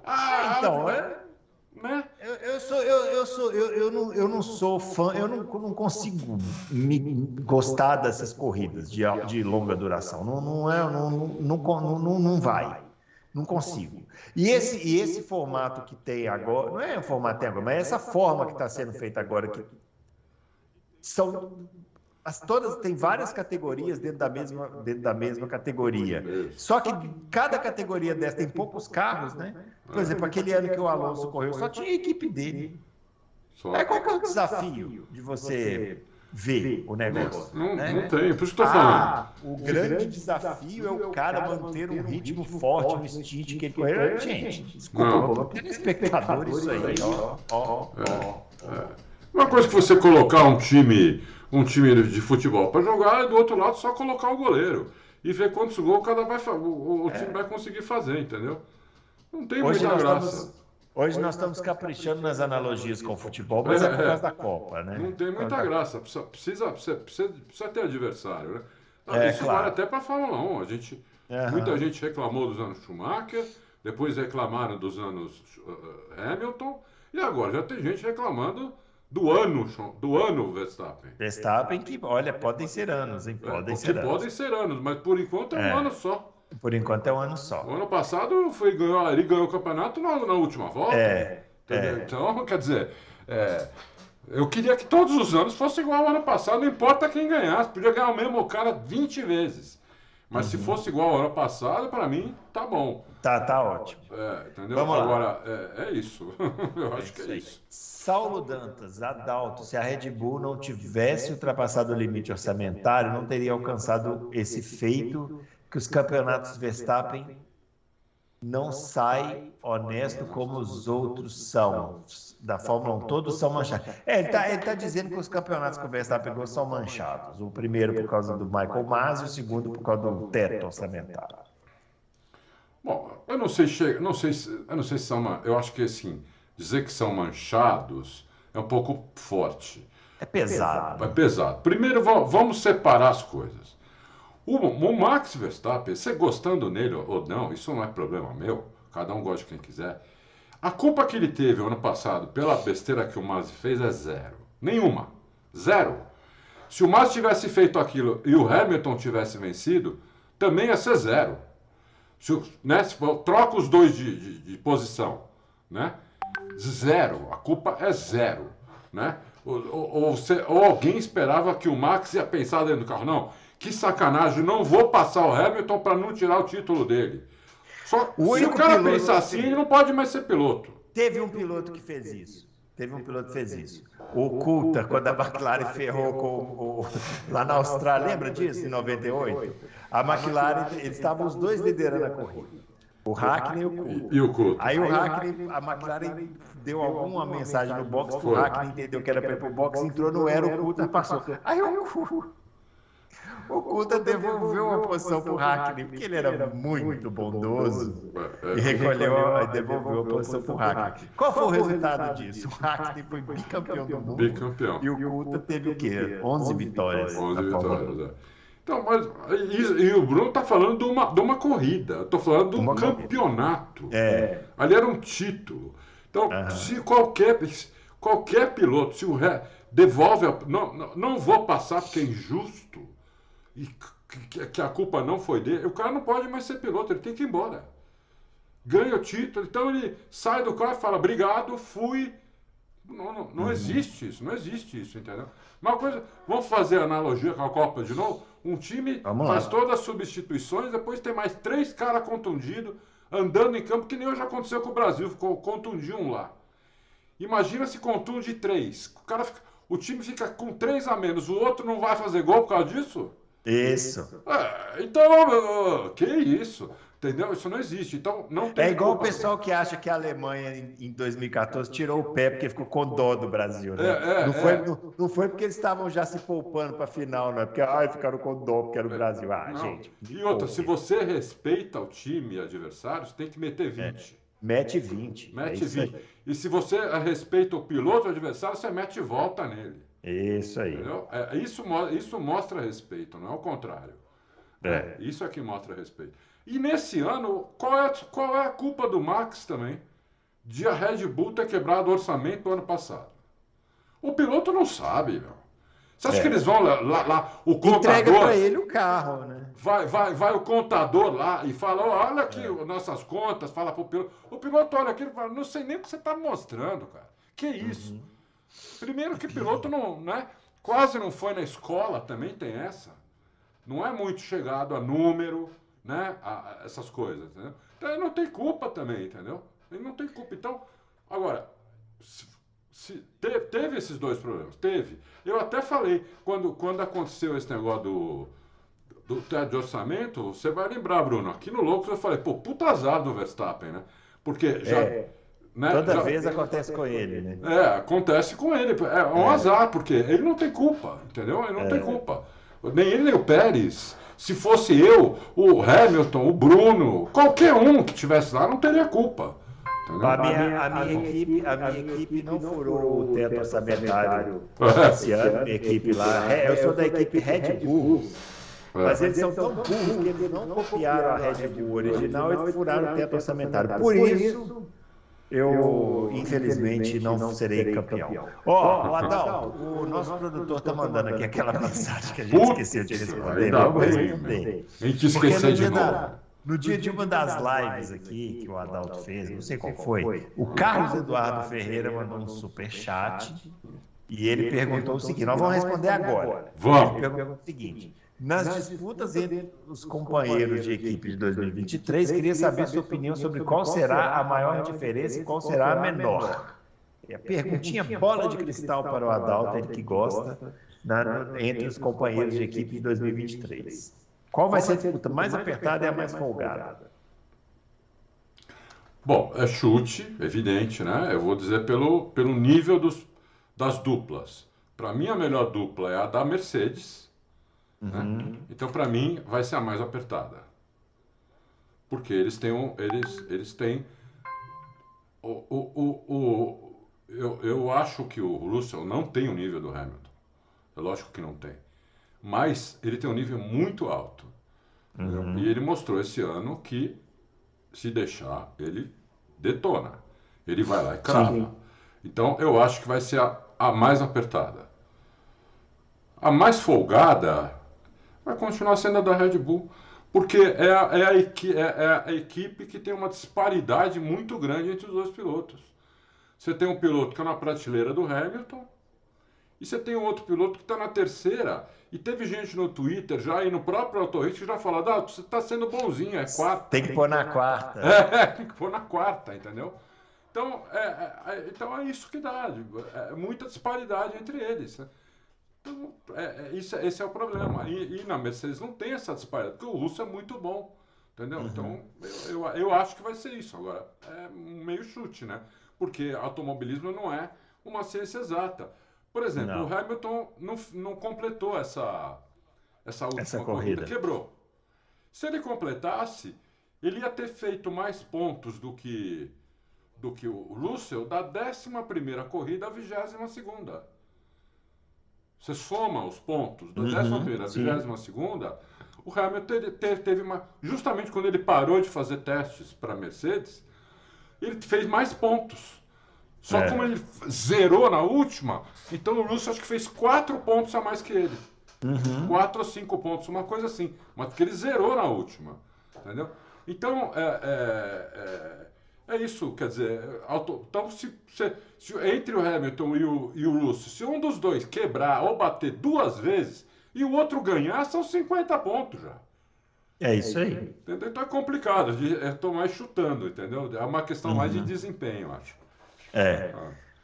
Ah, então, é. né? Eu, eu sou, eu, eu sou, eu, eu, não, eu não sou fã, eu não, não consigo me gostar dessas corridas de, de longa duração. Não, não é, não, não, não, não, não vai. Não consigo. E esse, e esse formato que tem agora, não é o formato tem agora, mas essa forma que está sendo feita agora, que são as, todas tem várias categorias dentro da mesma dentro da mesma categoria. Só que cada categoria dessa tem poucos carros, né? Por exemplo, aquele ano que o Alonso correu, só tinha a equipe dele. É qual que é o desafio de você ver o negócio? Não, né? não tem, por isso que eu estou falando. Ah, o grande desafio é o cara manter um ritmo forte no stint que ele correu. Gente, desculpa, telespectador isso aí, ó. ó, ó. É. Uma coisa que você colocar um time um time de futebol para jogar e do outro lado só colocar o goleiro e ver quantos gols cada vai, o, o time é. vai conseguir fazer, entendeu? Não tem hoje muita graça. Estamos, hoje nós estamos caprichando nas analogias com o futebol, mas é, é por causa da Copa, né? Não tem muita graça. Precisa, precisa, precisa, precisa ter adversário, né? É, Isso claro. vale até para a Fórmula 1. A gente, uhum. Muita gente reclamou dos anos Schumacher, depois reclamaram dos anos uh, Hamilton, e agora já tem gente reclamando do ano, do ano Verstappen. Verstappen que, olha, podem ser anos, hein? Podem é, ser anos. Podem ser anos, mas por enquanto é, é, um ano só. Por enquanto é um ano só. O ano passado foi, ganhou, ele ganhou o campeonato na, na última volta. É, é. Então, quer dizer, é, eu queria que todos os anos fosse igual ao ano passado, não importa quem ganhasse, podia ganhar o mesmo cara 20 vezes. Mas uhum. se fosse igual ao ano passado, para mim, tá bom. Tá, tá ótimo. É, entendeu? Vamos Agora, é, é, isso. eu acho que é isso. Saulo Dantas, Adalto, se a Red Bull não tivesse ultrapassado o limite orçamentário, não teria alcançado esse feito que os campeonatos Verstappen não sai honesto como os outros são. Da Fórmula 1, todos são manchados. É, ele está tá dizendo que os campeonatos que o Verstappen pegou são manchados. O primeiro por causa do Michael Masi, o segundo por causa do teto orçamentário. Bom, eu não sei, não sei, eu não sei se são, eu acho que assim, dizer que são manchados é um pouco forte. É pesado. É pesado. Primeiro, vamos separar as coisas. O, o Max Verstappen, você gostando nele ou não, isso não é problema meu. Cada um gosta de quem quiser. A culpa que ele teve ano passado pela besteira que o Masi fez é zero. Nenhuma. Zero. Se o Masi tivesse feito aquilo e o Hamilton tivesse vencido, também ia ser zero. Se, né, se, troca os dois de, de, de posição. Né? Zero. A culpa é zero. Né? Ou, ou, ou, alguém esperava que o Max ia pensar dentro do carro. Não, que sacanagem, não vou passar o Hamilton para não tirar o título dele. Só, o se o cara pensar assim, ele não pode mais ser piloto. Teve um piloto que fez isso. Teve um piloto que fez isso. O Coulter, quando a McLaren ferrou com o, lá na Austrália, lembra disso, em 98? A McLaren, eles estavam os dois liderando a corrida. O Hackney e o Coulter. E o Coulter. Aí o Hackney, a McLaren deu alguma mensagem no box o Hackney entendeu que era para ir pro box, entrou no aero, o Coulter passou. Aí o, o Coulter devolveu uma posição pro Hackney, porque ele era muito bondoso e recolheu e devolveu a posição pro Hackney. Qual foi o resultado disso? O Hackney foi bicampeão do mundo. Bicampeão. E o Coulter teve o quê? 11 vitórias. 11 vitórias, é. Então, mas e, e o Bruno está falando de uma, de uma corrida. Eu estou falando de um uma campeonato. É. Ali era um título. Então, uhum. se qualquer, qualquer piloto, se o ré, devolve, a, não, não, não vou passar porque é injusto e que, a culpa não foi dele, o cara não pode mais ser piloto, ele tem que ir embora. Ganha o título, então ele sai do carro e fala: obrigado, fui. Não, não, não uhum. existe isso, não existe isso, entendeu? Uma coisa, vamos fazer analogia com a Copa de novo? Um time Vamos faz lá. todas as substituições, depois tem mais três caras contundidos andando em campo, que nem hoje aconteceu com o Brasil, ficou contundiu um lá. Imagina se contunde três. O, cara fica, o time fica com três a menos, o outro não vai fazer gol por causa disso? Isso. É, então, que isso? Entendeu? Isso não existe. Então, não É igual o pessoal que acha que a Alemanha, em 2014, tirou o pé porque ficou com dó do Brasil. Né? É, é, não, foi, é. não, não, foi porque eles estavam já se poupando para a final, não é porque ai, ficaram com dó porque era o Brasil. Ah, não. gente. E outra, se você respeita o time e adversários, tem que meter 20. É. Mete 20. Mete 20. E se você respeita o piloto adversário, você mete volta nele. Isso aí. É, isso, isso mostra respeito, não é o contrário. É. Isso é que mostra respeito. E nesse ano, qual é, qual é a culpa do Max também? de a Red Bull ter quebrado o orçamento do ano passado. O piloto não sabe, meu. Você acha é. que eles vão lá, lá, lá o contador... Entrega para ele o carro, né? Vai, vai, vai o contador lá e fala, oh, olha aqui é. nossas contas, fala pro piloto. O piloto olha aqui e fala, não sei nem o que você está mostrando, cara. Que isso? Uhum. Primeiro que piloto não, né? Quase não foi na escola, também tem essa. Não é muito chegado a número, né? A, a essas coisas, entendeu? Então ele não tem culpa também, entendeu? Ele não tem culpa. Então, agora, se, se, te, teve esses dois problemas? Teve. Eu até falei, quando, quando aconteceu esse negócio do, do teto de orçamento, você vai lembrar, Bruno, aqui no Loucos eu falei, pô, puta azar do Verstappen, né? Porque já. É, né, toda já, vez acontece com ele, né? É, acontece com ele. É um é. azar, porque ele não tem culpa, entendeu? Ele não é. tem culpa. Nem ele nem o Pérez. Se fosse eu, o Hamilton, o Bruno, qualquer um que tivesse lá não teria culpa. A minha, a, minha equipe, a minha equipe não furou o teto orçamentário esse ano, minha equipe lá. Eu sou da equipe Red Bull. Mas eles são tão burros que eles não copiaram a Red Bull original e furaram o teto orçamentário. Por isso, eu, infelizmente, não serei campeão. Ó, oh, Adal, o nosso produtor está mandando aqui aquela mensagem que a gente esqueceu de responder. Vamos responder. A gente esqueceu de novo. No dia de uma das lives aqui que o Adalto fez, não sei qual foi, o Carlos Eduardo Ferreira mandou um super chat e ele perguntou o seguinte: nós vamos responder agora. Vamos. Ele perguntou o seguinte: nas disputas entre os companheiros de equipe de 2023, queria saber sua opinião sobre qual será a maior diferença e qual será a menor. E a perguntinha bola de cristal para o Adalto, ele que gosta, na, entre os companheiros de equipe de 2023. Qual vai ser a disputa mais apertada e a mais folgada? Bom, é chute, evidente, né? Eu vou dizer pelo, pelo nível dos, das duplas. Para mim, a melhor dupla é a da Mercedes. Né? Uhum. Né? Então, para mim, vai ser a mais apertada. Porque eles têm. Um, eles, eles têm o, o, o, o, eu, eu acho que o Russell não tem o nível do Hamilton. É lógico que não tem mas ele tem um nível muito alto. Uhum. E ele mostrou esse ano que, se deixar, ele detona. Ele vai lá e crava. Sim. Então, eu acho que vai ser a, a mais apertada. A mais folgada vai continuar sendo a da Red Bull, porque é a, é, a, é, é a equipe que tem uma disparidade muito grande entre os dois pilotos. Você tem um piloto que é na prateleira do Hamilton, e você tem um outro piloto que está na terceira. E teve gente no Twitter já e no próprio Autorite que já falou: ah, você está sendo bonzinho, é quarta. Tem que pôr na quarta. É, tem que pôr na quarta, entendeu? Então é, é, é então é isso que dá. É muita disparidade entre eles. Né? Então, é, é, isso, esse é o problema. E, e, na Mercedes não tem essa disparidade, porque o russo é muito bom. Entendeu? Uhum. Então, eu, eu, eu, acho que vai ser isso. Agora, é meio chute, né? Porque automobilismo não é uma ciência exata. Por exemplo, não. o Hamilton não, não completou essa, essa última essa corrida. corrida, quebrou. Se ele completasse, ele ia ter feito mais pontos do que do que o Russell da 11 corrida à 22. Você soma os pontos da 11 uhum, à 22, o Hamilton teve, teve uma. Justamente quando ele parou de fazer testes para a Mercedes, ele fez mais pontos. Só é. como ele zerou na última, então o Russo acho que fez quatro pontos a mais que ele. Uhum. Quatro ou cinco pontos, uma coisa assim. Mas porque ele zerou na última. Entendeu? Então, é, é, é, é isso. Quer dizer, auto, então, se, se, se, entre o Hamilton e o, e o Russo, se um dos dois quebrar ou bater duas vezes e o outro ganhar, são 50 pontos já. É isso aí. Entendeu? Então é complicado. Estou mais chutando, entendeu? É uma questão uhum. mais de uhum. desempenho, acho. É.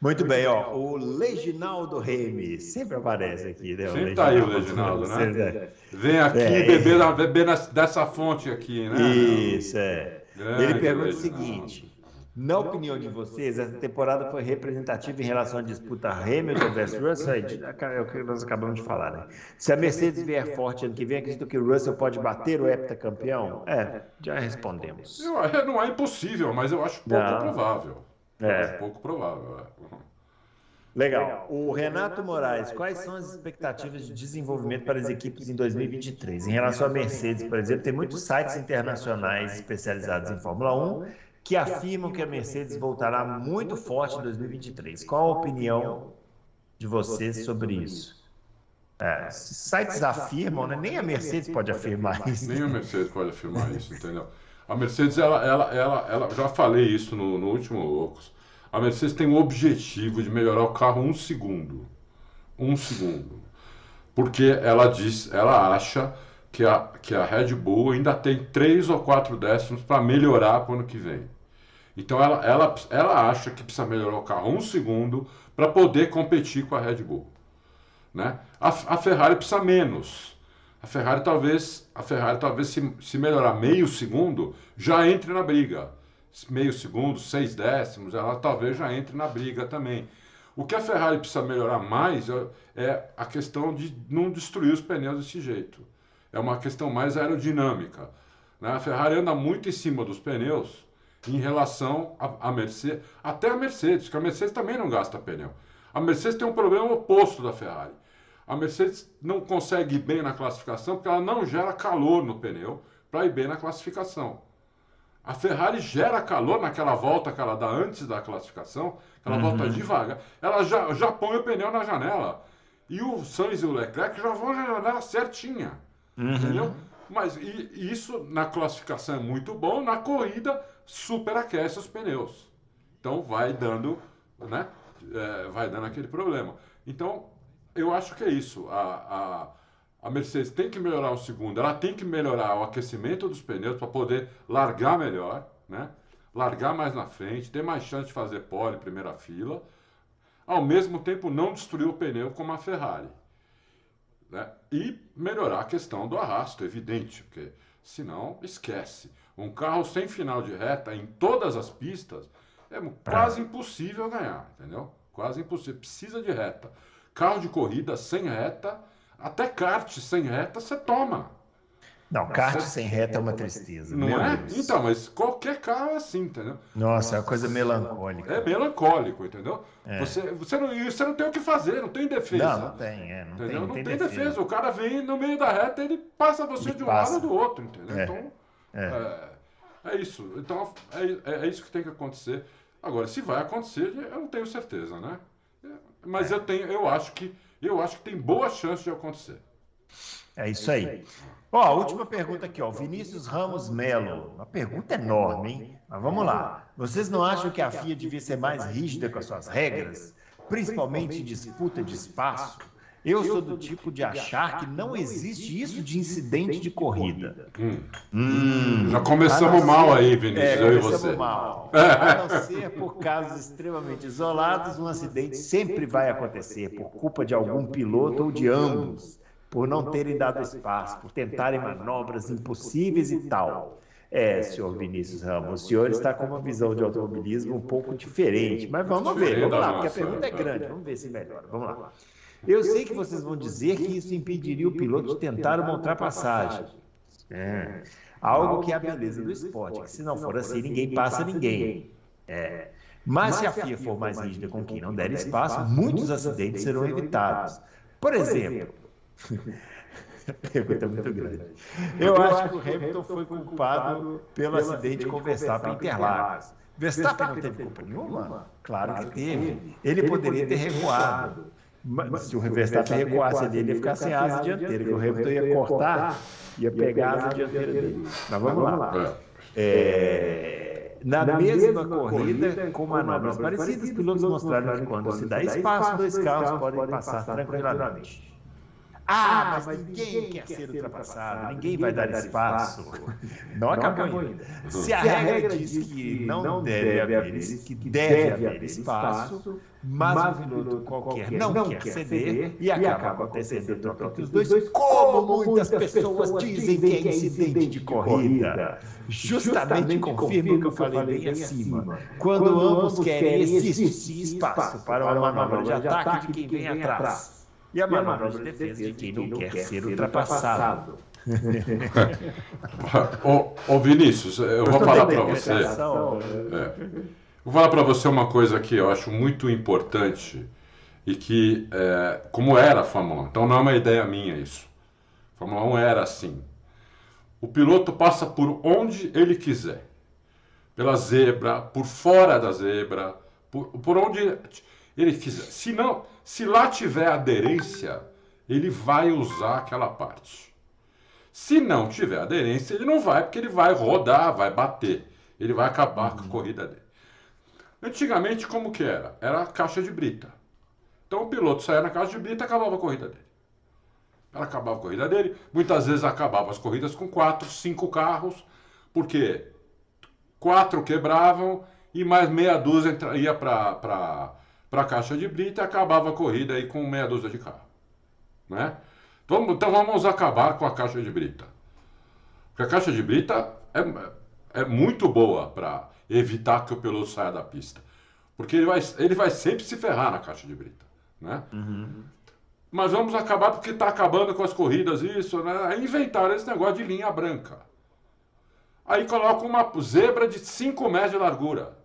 Muito bem, ó. O Leginaldo Remy sempre aparece aqui, né? Sempre tá aí o Leginaldo, né? Vem aqui é, beber, é. beber dessa fonte aqui, né? Isso, é. Grande Ele pergunta o seguinte: na opinião de vocês, essa temporada foi representativa em relação à disputa Hamilton versus Russell? É o que nós acabamos de falar, né? Se a Mercedes vier forte ano que vem, acredito que o Russell pode bater o heptacampeão? É, já respondemos. não é impossível, mas eu acho pouco não. provável. É. é pouco provável. É. Legal. O Renato Moraes, quais são as expectativas de desenvolvimento para as equipes em 2023? Em relação à Mercedes, por exemplo, tem muitos sites internacionais especializados em Fórmula 1 que afirmam que a Mercedes voltará muito forte em 2023. Qual a opinião de vocês sobre isso? É, sites afirmam, né? nem a Mercedes pode afirmar isso. Nem a Mercedes pode afirmar isso, entendeu? A Mercedes, ela, ela, ela, ela já falei isso no, no último Loucos. A Mercedes tem o objetivo de melhorar o carro um segundo. Um segundo. Porque ela diz, ela acha que a, que a Red Bull ainda tem três ou quatro décimos para melhorar para o ano que vem. Então ela, ela, ela acha que precisa melhorar o carro um segundo para poder competir com a Red Bull. Né? A, a, Ferrari precisa menos. A Ferrari talvez, a Ferrari talvez se, se melhorar meio segundo, já entre na briga. Meio segundo, seis décimos, ela talvez já entre na briga também. O que a Ferrari precisa melhorar mais é, é a questão de não destruir os pneus desse jeito. É uma questão mais aerodinâmica. Né? A Ferrari anda muito em cima dos pneus em relação à Mercedes, até a Mercedes, que a Mercedes também não gasta pneu. A Mercedes tem um problema oposto da Ferrari. A Mercedes não consegue ir bem na classificação porque ela não gera calor no pneu para ir bem na classificação. A Ferrari gera calor naquela volta que ela dá antes da classificação, ela uhum. volta devagar, ela já, já põe o pneu na janela. E o Sainz e o Leclerc já vão na janela certinha. Uhum. Entendeu? Mas e, isso na classificação é muito bom, na corrida superaquece os pneus. Então vai dando, né? É, vai dando aquele problema. Então, eu acho que é isso. A, a, a Mercedes tem que melhorar o segundo, ela tem que melhorar o aquecimento dos pneus para poder largar melhor, né? largar mais na frente, ter mais chance de fazer pole primeira fila, ao mesmo tempo não destruir o pneu como a Ferrari. Né? E melhorar a questão do arrasto, evidente, porque senão esquece. Um carro sem final de reta em todas as pistas é quase impossível ganhar, entendeu? Quase impossível. Precisa de reta. Carro de corrida sem reta, até kart sem reta, você toma. Não, kart sem reta é uma tristeza. Não é? Deus. Então, mas qualquer carro é assim, entendeu? Nossa, é uma coisa melancólica. É melancólico, entendeu? É. Você, você, não, você não tem o que fazer, não tem defesa. Não, não tem, é, não entendeu? tem, não, não tem, tem defesa. defesa. O cara vem no meio da reta, ele passa você ele de um passa. lado ou do outro, entendeu? É. Então, é. é. isso. Então, é, é isso que tem que acontecer. Agora, se vai acontecer, eu não tenho certeza, né? Mas é. eu tenho, eu acho que eu acho que tem boa chance de acontecer. É isso aí. Ó, a última pergunta aqui, ó. Vinícius Ramos Melo. Uma pergunta enorme, hein? Mas vamos lá. Vocês não acham que a FIA devia ser mais rígida com as suas regras, principalmente em disputa de espaço? Eu sou do tipo de achar que não existe isso de incidente de corrida. Hum. Hum. Já começamos mal aí, Vinícius, é, eu e você. mal. A não ser por casos extremamente isolados, um acidente sempre vai acontecer por culpa de algum piloto ou de ambos, por não terem dado espaço, por tentarem manobras impossíveis e tal. É, senhor Vinícius Ramos, o senhor está com uma visão de automobilismo um pouco diferente, mas vamos ver, vamos lá, porque a pergunta é grande, vamos ver se melhora. Vamos lá. Eu sei que vocês vão dizer que isso impediria o piloto de tentar uma ultrapassagem. É. Algo que é a beleza do esporte, que se não for assim, ninguém passa ninguém. É. Mas se a FIA for mais rígida com quem não der espaço, muitos acidentes serão evitados. Por exemplo, pergunta é muito grande. Eu acho que o Hamilton foi culpado pelo acidente com Verstappen Interlagos. Verstappen não teve culpa nenhuma? Claro que teve. Ele poderia ter recuado. Mas, se o Verstappen recuasse ali, ele ia ficar sem asa dianteira, que o Hamilton ia cortar, ia pegar a asa dianteira dele. Mas vamos lá. É, na, na mesma, mesma corrida, com manobras parecidas, os pilotos mostraram que quando se dá espaço, dois carros podem passar tranquilamente. Ah, ah, mas ninguém quer ser ultrapassado, ninguém vai dar espaço. Não acabou ainda. Se a regra diz que não deve haver, que deve haver espaço, mas o piloto qualquer não quer ceder e acaba acontecendo troca entre os dois, como muitas pessoas dizem que é incidente de corrida. Justamente confirma o que eu falei bem acima. Quando ambos querem, existe espaço para uma manobra de ataque de quem vem atrás e a manobra de defesa de quem não quer ser ultrapassado. ô, ô Vinícius, eu vou falar para você. É, vou falar para você uma coisa que eu acho muito importante e que, é, como era a Fórmula 1, então não é uma ideia minha isso. A Fórmula 1 era assim. O piloto passa por onde ele quiser. pela zebra, por fora da zebra, por, por onde ele quiser. Se não, se lá tiver aderência, ele vai usar aquela parte. Se não tiver aderência, ele não vai, porque ele vai rodar, vai bater. Ele vai acabar com a corrida dele. Antigamente, como que era? Era a caixa de brita. Então o piloto saía na caixa de brita e acabava a corrida dele. Ela acabava a corrida dele. Muitas vezes acabava as corridas com quatro, cinco carros, porque quatro quebravam e mais meia dúzia ia para a caixa de brita e acabava a corrida aí com meia dúzia de carro. Né? Então, então vamos acabar com a caixa de brita. Porque a caixa de brita é, é muito boa para evitar que o piloto saia da pista. Porque ele vai, ele vai sempre se ferrar na caixa de brita. Né? Uhum. Mas vamos acabar porque está acabando com as corridas, isso, né? Aí inventaram esse negócio de linha branca. Aí coloca uma zebra de 5 metros de largura.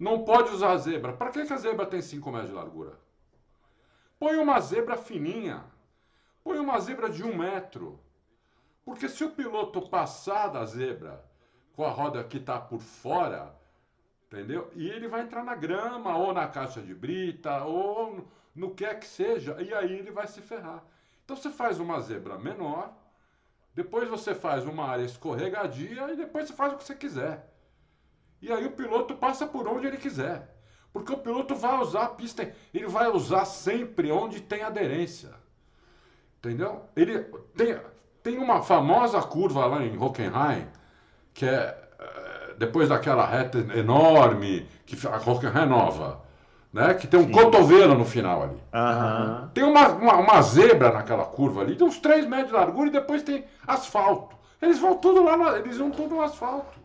Não pode usar zebra. Para que, que a zebra tem 5 metros de largura? Põe uma zebra fininha. Põe uma zebra de 1 um metro. Porque se o piloto passar da zebra com a roda que está por fora, entendeu? E ele vai entrar na grama, ou na caixa de brita, ou no que é que seja, e aí ele vai se ferrar. Então você faz uma zebra menor, depois você faz uma área escorregadia e depois você faz o que você quiser. E aí o piloto passa por onde ele quiser. Porque o piloto vai usar a pista, ele vai usar sempre onde tem aderência. Entendeu? Ele tem, tem uma famosa curva lá em Hockenheim, que é eh, depois daquela reta enorme, que a Hockenheim é nova né? Que tem um Sim. cotovelo no final ali. Uhum. Tem uma, uma, uma, zebra naquela curva ali, tem uns 3 metros de largura e depois tem asfalto. Eles vão tudo lá, eles vão tudo no asfalto.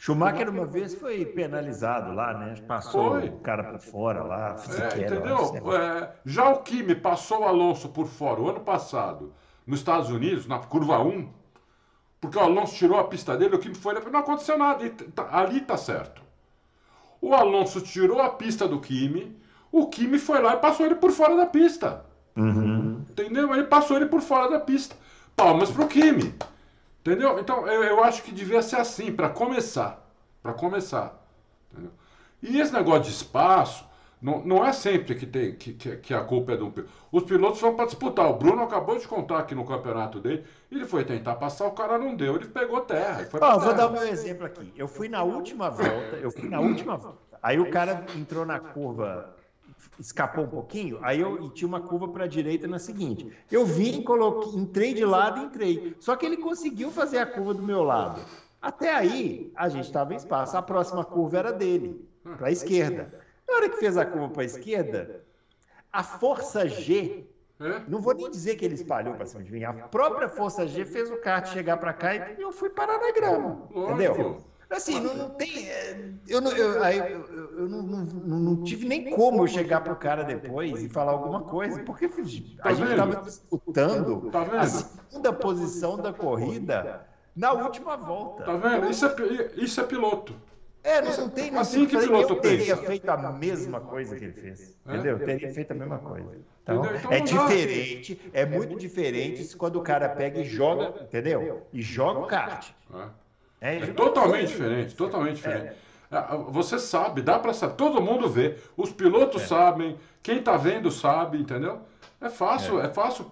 Schumacher uma vez foi penalizado lá, né? Passou foi. o cara por fora lá. É, entendeu? É, já o Kimi passou o Alonso por fora o ano passado, nos Estados Unidos, na curva 1, porque o Alonso tirou a pista dele, o Kimi foi. Não aconteceu nada, tá, ali tá certo. O Alonso tirou a pista do Kimi, o Kimi foi lá e passou ele por fora da pista. Uhum. Entendeu? Ele passou ele por fora da pista. Palmas pro Kimi. Entendeu? Então eu, eu acho que devia ser assim, para começar. Para começar. Entendeu? E esse negócio de espaço, não, não é sempre que, tem, que, que, que a culpa é do piloto. Os pilotos vão para disputar. O Bruno acabou de contar aqui no campeonato dele. Ele foi tentar passar, o cara não deu. Ele pegou terra. Foi oh, vou dar um exemplo aqui. Eu fui na última volta. Eu fui na última volta. Aí o cara entrou na curva, escapou um pouquinho. Aí eu e tinha uma curva para a direita na seguinte. Eu vim, coloquei, entrei de lado e entrei. Só que ele conseguiu fazer a curva do meu lado. Até aí, a gente estava em espaço. A próxima curva era dele, para a esquerda. Na hora que fez a curva para a esquerda, a força G, não vou nem dizer que ele espalhou para cima de mim, a própria força G fez o kart chegar para cá e eu fui parar na grama. Entendeu? Assim, não, não tem. É, eu, não, eu, eu, eu não, não, não, tive nem como eu chegar pro cara depois e falar alguma coisa, porque a tá gente estava disputando tá a segunda posição da corrida na última volta. Tá vendo? Isso é, isso é piloto. É, não, não tem assim que piloto eu teria pensa. feito a mesma coisa que ele fez. É? Entendeu? Eu teria feito a mesma coisa. Então, então é diferente, é muito diferente quando o cara pega e joga, entendeu? E joga o kart. É, é totalmente diferente, totalmente diferente. É. é você sabe, dá para saber, todo mundo vê, os pilotos é. sabem, quem está vendo sabe, entendeu? É fácil, é. é. fácil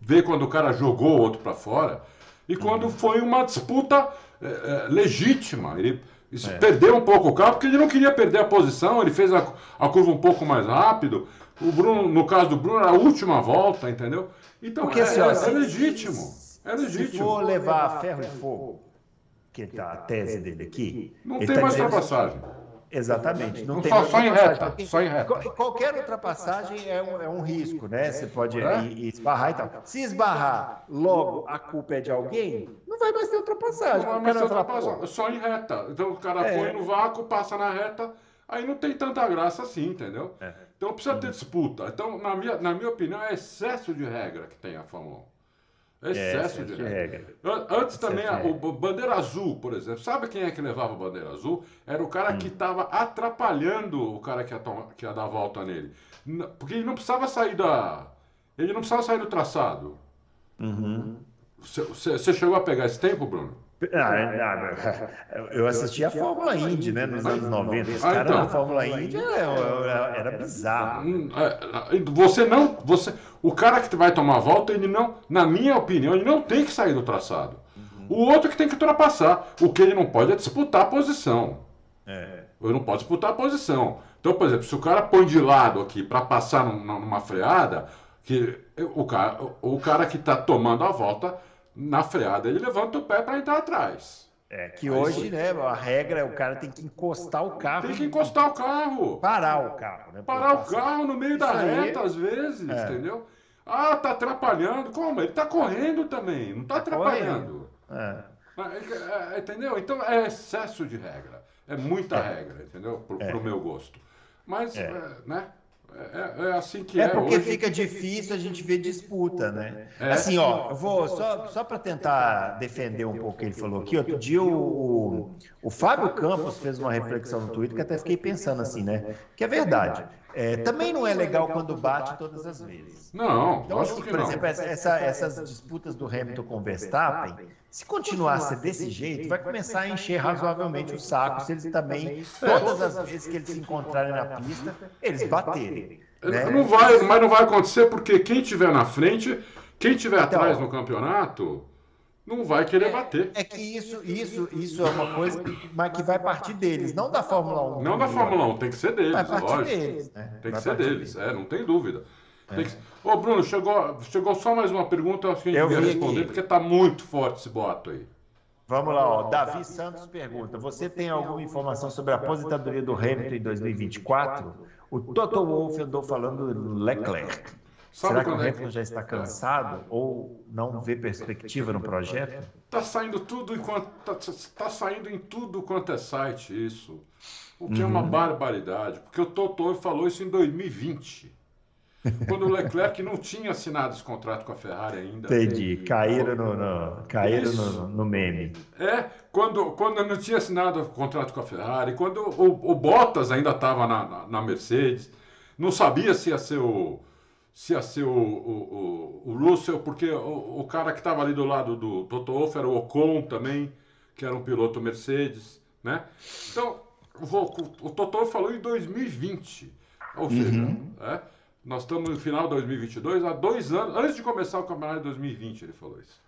ver quando o cara jogou o outro para fora e quando uhum. foi uma disputa é, legítima. Ele é. Perdeu um pouco o carro, porque ele não queria perder a posição, ele fez a, a curva um pouco mais rápido. O Bruno, no caso do Bruno, era a última volta, entendeu? Então porque, é, assim, é, é legítimo. É legítimo. Se for levar ferro e fogo, que está a tese dele aqui. Não tem tá mais ultrapassagem. Exatamente. Não, não tem só, só em reta. Só em reta. Qualquer ultrapassagem é um, é um risco, né? Você pode é? esbarrar e tal. Se esbarrar, logo a culpa é de alguém, não vai mais ter ultrapassagem. Não vai mais ter ultrapassagem. Só em reta. Então o cara é. põe no vácuo, passa na reta, aí não tem tanta graça assim, entendeu? É. Então precisa ter disputa. Então, na minha, na minha opinião, é excesso de regra que tem a Fórmula 1. Excesso, de, regra. Antes também, o bandeira azul, por exemplo. Sabe quem é que levava a bandeira azul? Era o cara hum. que estava atrapalhando o cara que ia, que ia dar a volta nele. Porque ele não precisava sair da. Ele não precisava sair do traçado. Você uhum. chegou a pegar esse tempo, Bruno? Ah, eu assisti a Fórmula Indy, né, nos anos 90. Os caras então, na Fórmula Indy era, era bizarro. É, você não. Você, o cara que vai tomar a volta, ele não, na minha opinião, ele não tem que sair do traçado. Uhum. O outro que tem que ultrapassar. O que ele não pode é disputar a posição. É. Ele não pode disputar a posição. Então, por exemplo, se o cara põe de lado aqui para passar numa freada, que o cara, o cara que está tomando a volta na freada, ele levanta o pé para entrar atrás. É que Aí hoje, né, a regra é o cara tem que encostar o carro. Tem que encostar o carro. Parar o carro, né? Parar o carro no meio Isso da reta, aí... às vezes, é. entendeu? Ah, tá atrapalhando. Como? Ele tá correndo também, não tá, tá atrapalhando. É. É, é. Entendeu? Então é excesso de regra. É muita é. regra, entendeu? Pro, é. pro meu gosto. Mas, é. né? É, é, assim que é. É porque hoje... fica difícil a gente ver disputa, né? É. Assim, ó, eu vou só, só para tentar defender um pouco o que ele falou aqui. Outro dia o, o, o Fábio Campos fez uma reflexão no Twitter que até fiquei pensando assim, né? Que é verdade. É, também não é legal quando bate todas as vezes. Não, então, assim, por exemplo, essa, essas disputas do Hamilton com o Verstappen, se continuar a ser desse jeito, vai começar a encher razoavelmente o saco se eles também, todas as vezes que eles se encontrarem na pista, eles baterem. Né? Não vai, mas não vai acontecer porque quem estiver na frente, quem estiver então, atrás no campeonato, não vai querer é, bater. É que isso, isso, isso é uma coisa que, mas que vai partir deles, não da Fórmula 1. Não da Fórmula 1, tem que ser deles, vai lógico. Deles, né? Tem que vai ser deles, deles, é, não tem dúvida. É. Que... Ô, Bruno, chegou, chegou só mais uma pergunta, eu acho que a gente devia responder, aqui. porque está muito forte esse boato aí. Vamos lá, ó. Davi Santos pergunta: Você tem alguma informação sobre a aposentadoria do Hamilton em 2024? O Toto Wolff andou falando do Leclerc. Sabe Será que o é Hamilton já está cansado ou não vê perspectiva no projeto? Está saindo tudo enquanto está tá saindo em tudo quanto é site isso, o que uhum. é uma uhum. barbaridade, porque o Totoro falou isso em 2020. Quando o Leclerc não tinha assinado esse contrato com a Ferrari ainda. Entendi, caíram no, no caíram no, no, meme. É, quando, quando não tinha assinado o contrato com a Ferrari, quando o, o Bottas ainda estava na, na, na Mercedes, não sabia se ia ser o, se ia ser o, o, o, Russell, porque o, o cara que estava ali do lado do Toto Wolff era o Ocon também, que era um piloto Mercedes, né? Então, o, o Toto falou em 2020, ou seja, uhum. é, nós estamos no final de 2022, há dois anos, antes de começar o campeonato de 2020, ele falou isso.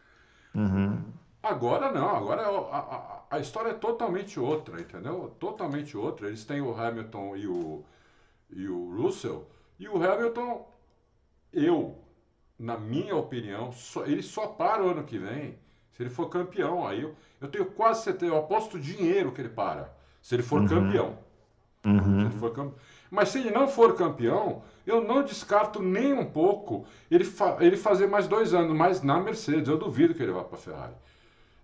Uhum. Agora não, agora é a, a, a, história é totalmente outra, entendeu? Totalmente outra. Eles têm o Hamilton e o, e o Russell, e o Hamilton eu, na minha opinião, só, ele só para o ano que vem se ele for campeão. Aí eu, eu tenho quase certeza, eu aposto dinheiro que ele para, se ele for uhum. campeão. Uhum. Se ele for campeão. Mas se ele não for campeão, eu não descarto nem um pouco ele, fa ele fazer mais dois anos, mais na Mercedes. Eu duvido que ele vá para a Ferrari.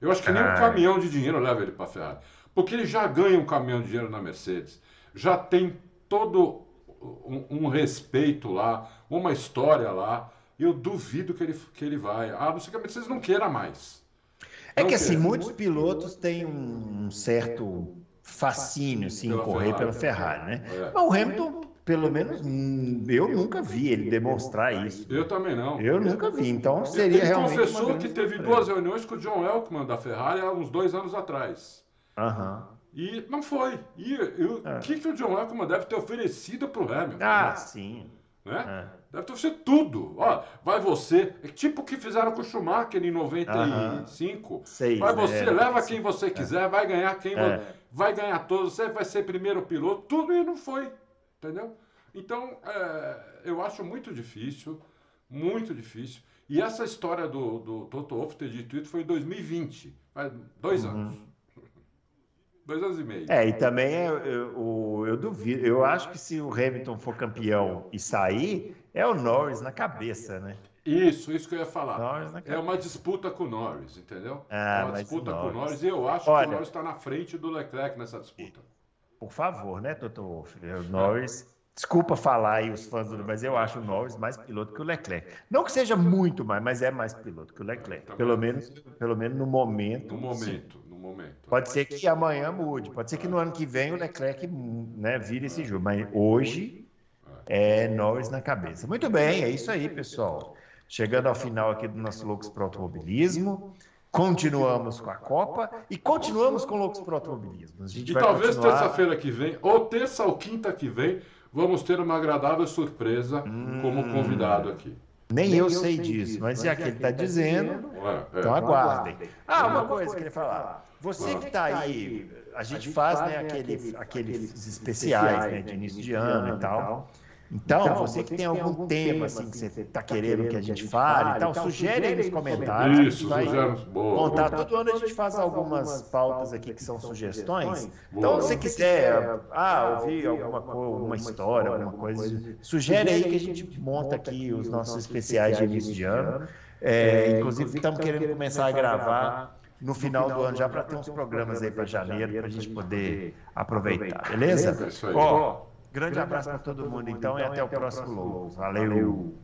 Eu acho que nem um caminhão de dinheiro leva ele para a Ferrari. Porque ele já ganha um caminhão de dinheiro na Mercedes. Já tem todo um, um, respeito lá, uma história lá. Eu duvido que ele, que ele vai. A não ser que a Mercedes não queira mais. É que assim, muitos pilotos têm um certo fascínio sim, pela correr Ferrari, pela Ferrari, né? É. Mas o Hamilton, pelo menos, hum, eu nunca vi ele demonstrar isso. Eu também não. Eu nunca vi, então seria ele realmente. Ele confessou que teve duas reuniões com o John Elkman da Ferrari há uns dois anos atrás. Aham. E não foi. E, o é. que, que o John Elkman deve ter oferecido para o Hamilton? Ah, né? sim. Né? É. Deve ter oferecido tudo. Ó, vai você. É tipo o que fizeram com o Schumacher em 95. Uh -huh. Seis, vai você, né? leva quem você é. quiser, vai ganhar quem é. vai ganhar todos, você vai ser primeiro piloto, tudo e não foi. Entendeu? Então, é, eu acho muito difícil, muito difícil. E essa história do, do Toto Wolff ter dito isso foi em 2020, faz dois uhum. anos. Dois anos e meio. É, e também eu, eu, eu, duvido. Eu acho que se o Hamilton for campeão e sair, é o Norris na cabeça, né? Isso, isso que eu ia falar. É uma disputa com o Norris, entendeu? Ah, é uma disputa Norris... com o Norris e eu acho Olha, que o Norris está na frente do Leclerc nessa disputa. Por favor, né, Toto Wolff? O Norris. Desculpa falar aí os fãs do, mas eu acho o Norris mais piloto que o Leclerc. Não que seja muito mais, mas é mais piloto que o Leclerc. Pelo menos, pelo menos no momento. No momento. Sim momento. Pode ser que amanhã mude, pode ser que no ano que vem o Leclerc né, vire esse jogo, mas hoje é Norris na cabeça. Muito bem, é isso aí, pessoal. Chegando ao final aqui do nosso Loucos para Automobilismo. continuamos com a Copa e continuamos com Loucos por Automobilismo. e talvez continuar... terça-feira que vem, ou terça ou quinta que vem, vamos ter uma agradável surpresa hum... como convidado aqui. Nem, eu sei disso, mas já que ele está dizendo, é, é. então aguardem. Ah, uma coisa que eu queria falar. Você que está aí, a gente faz né, aquele, aqueles especiais né, de início de ano e tal. Então, então, você que tem algum tema assim, assim que você está querendo que a gente fale e tal, sugere aí nos comentários. Isso, vai contar. Todo ano a gente faz algumas pautas aqui que são sugestões. Então, se você quiser ah, ouvir alguma coisa, uma história, alguma coisa, sugere aí que a gente monta aqui os nossos especiais de início de ano. É, inclusive, estamos querendo começar a gravar no final do ano já para ter uns programas aí para janeiro para a gente poder aproveitar, beleza? É isso aí. Ó, Grande abraço para todo mundo, então, e até o próximo Logos. Valeu.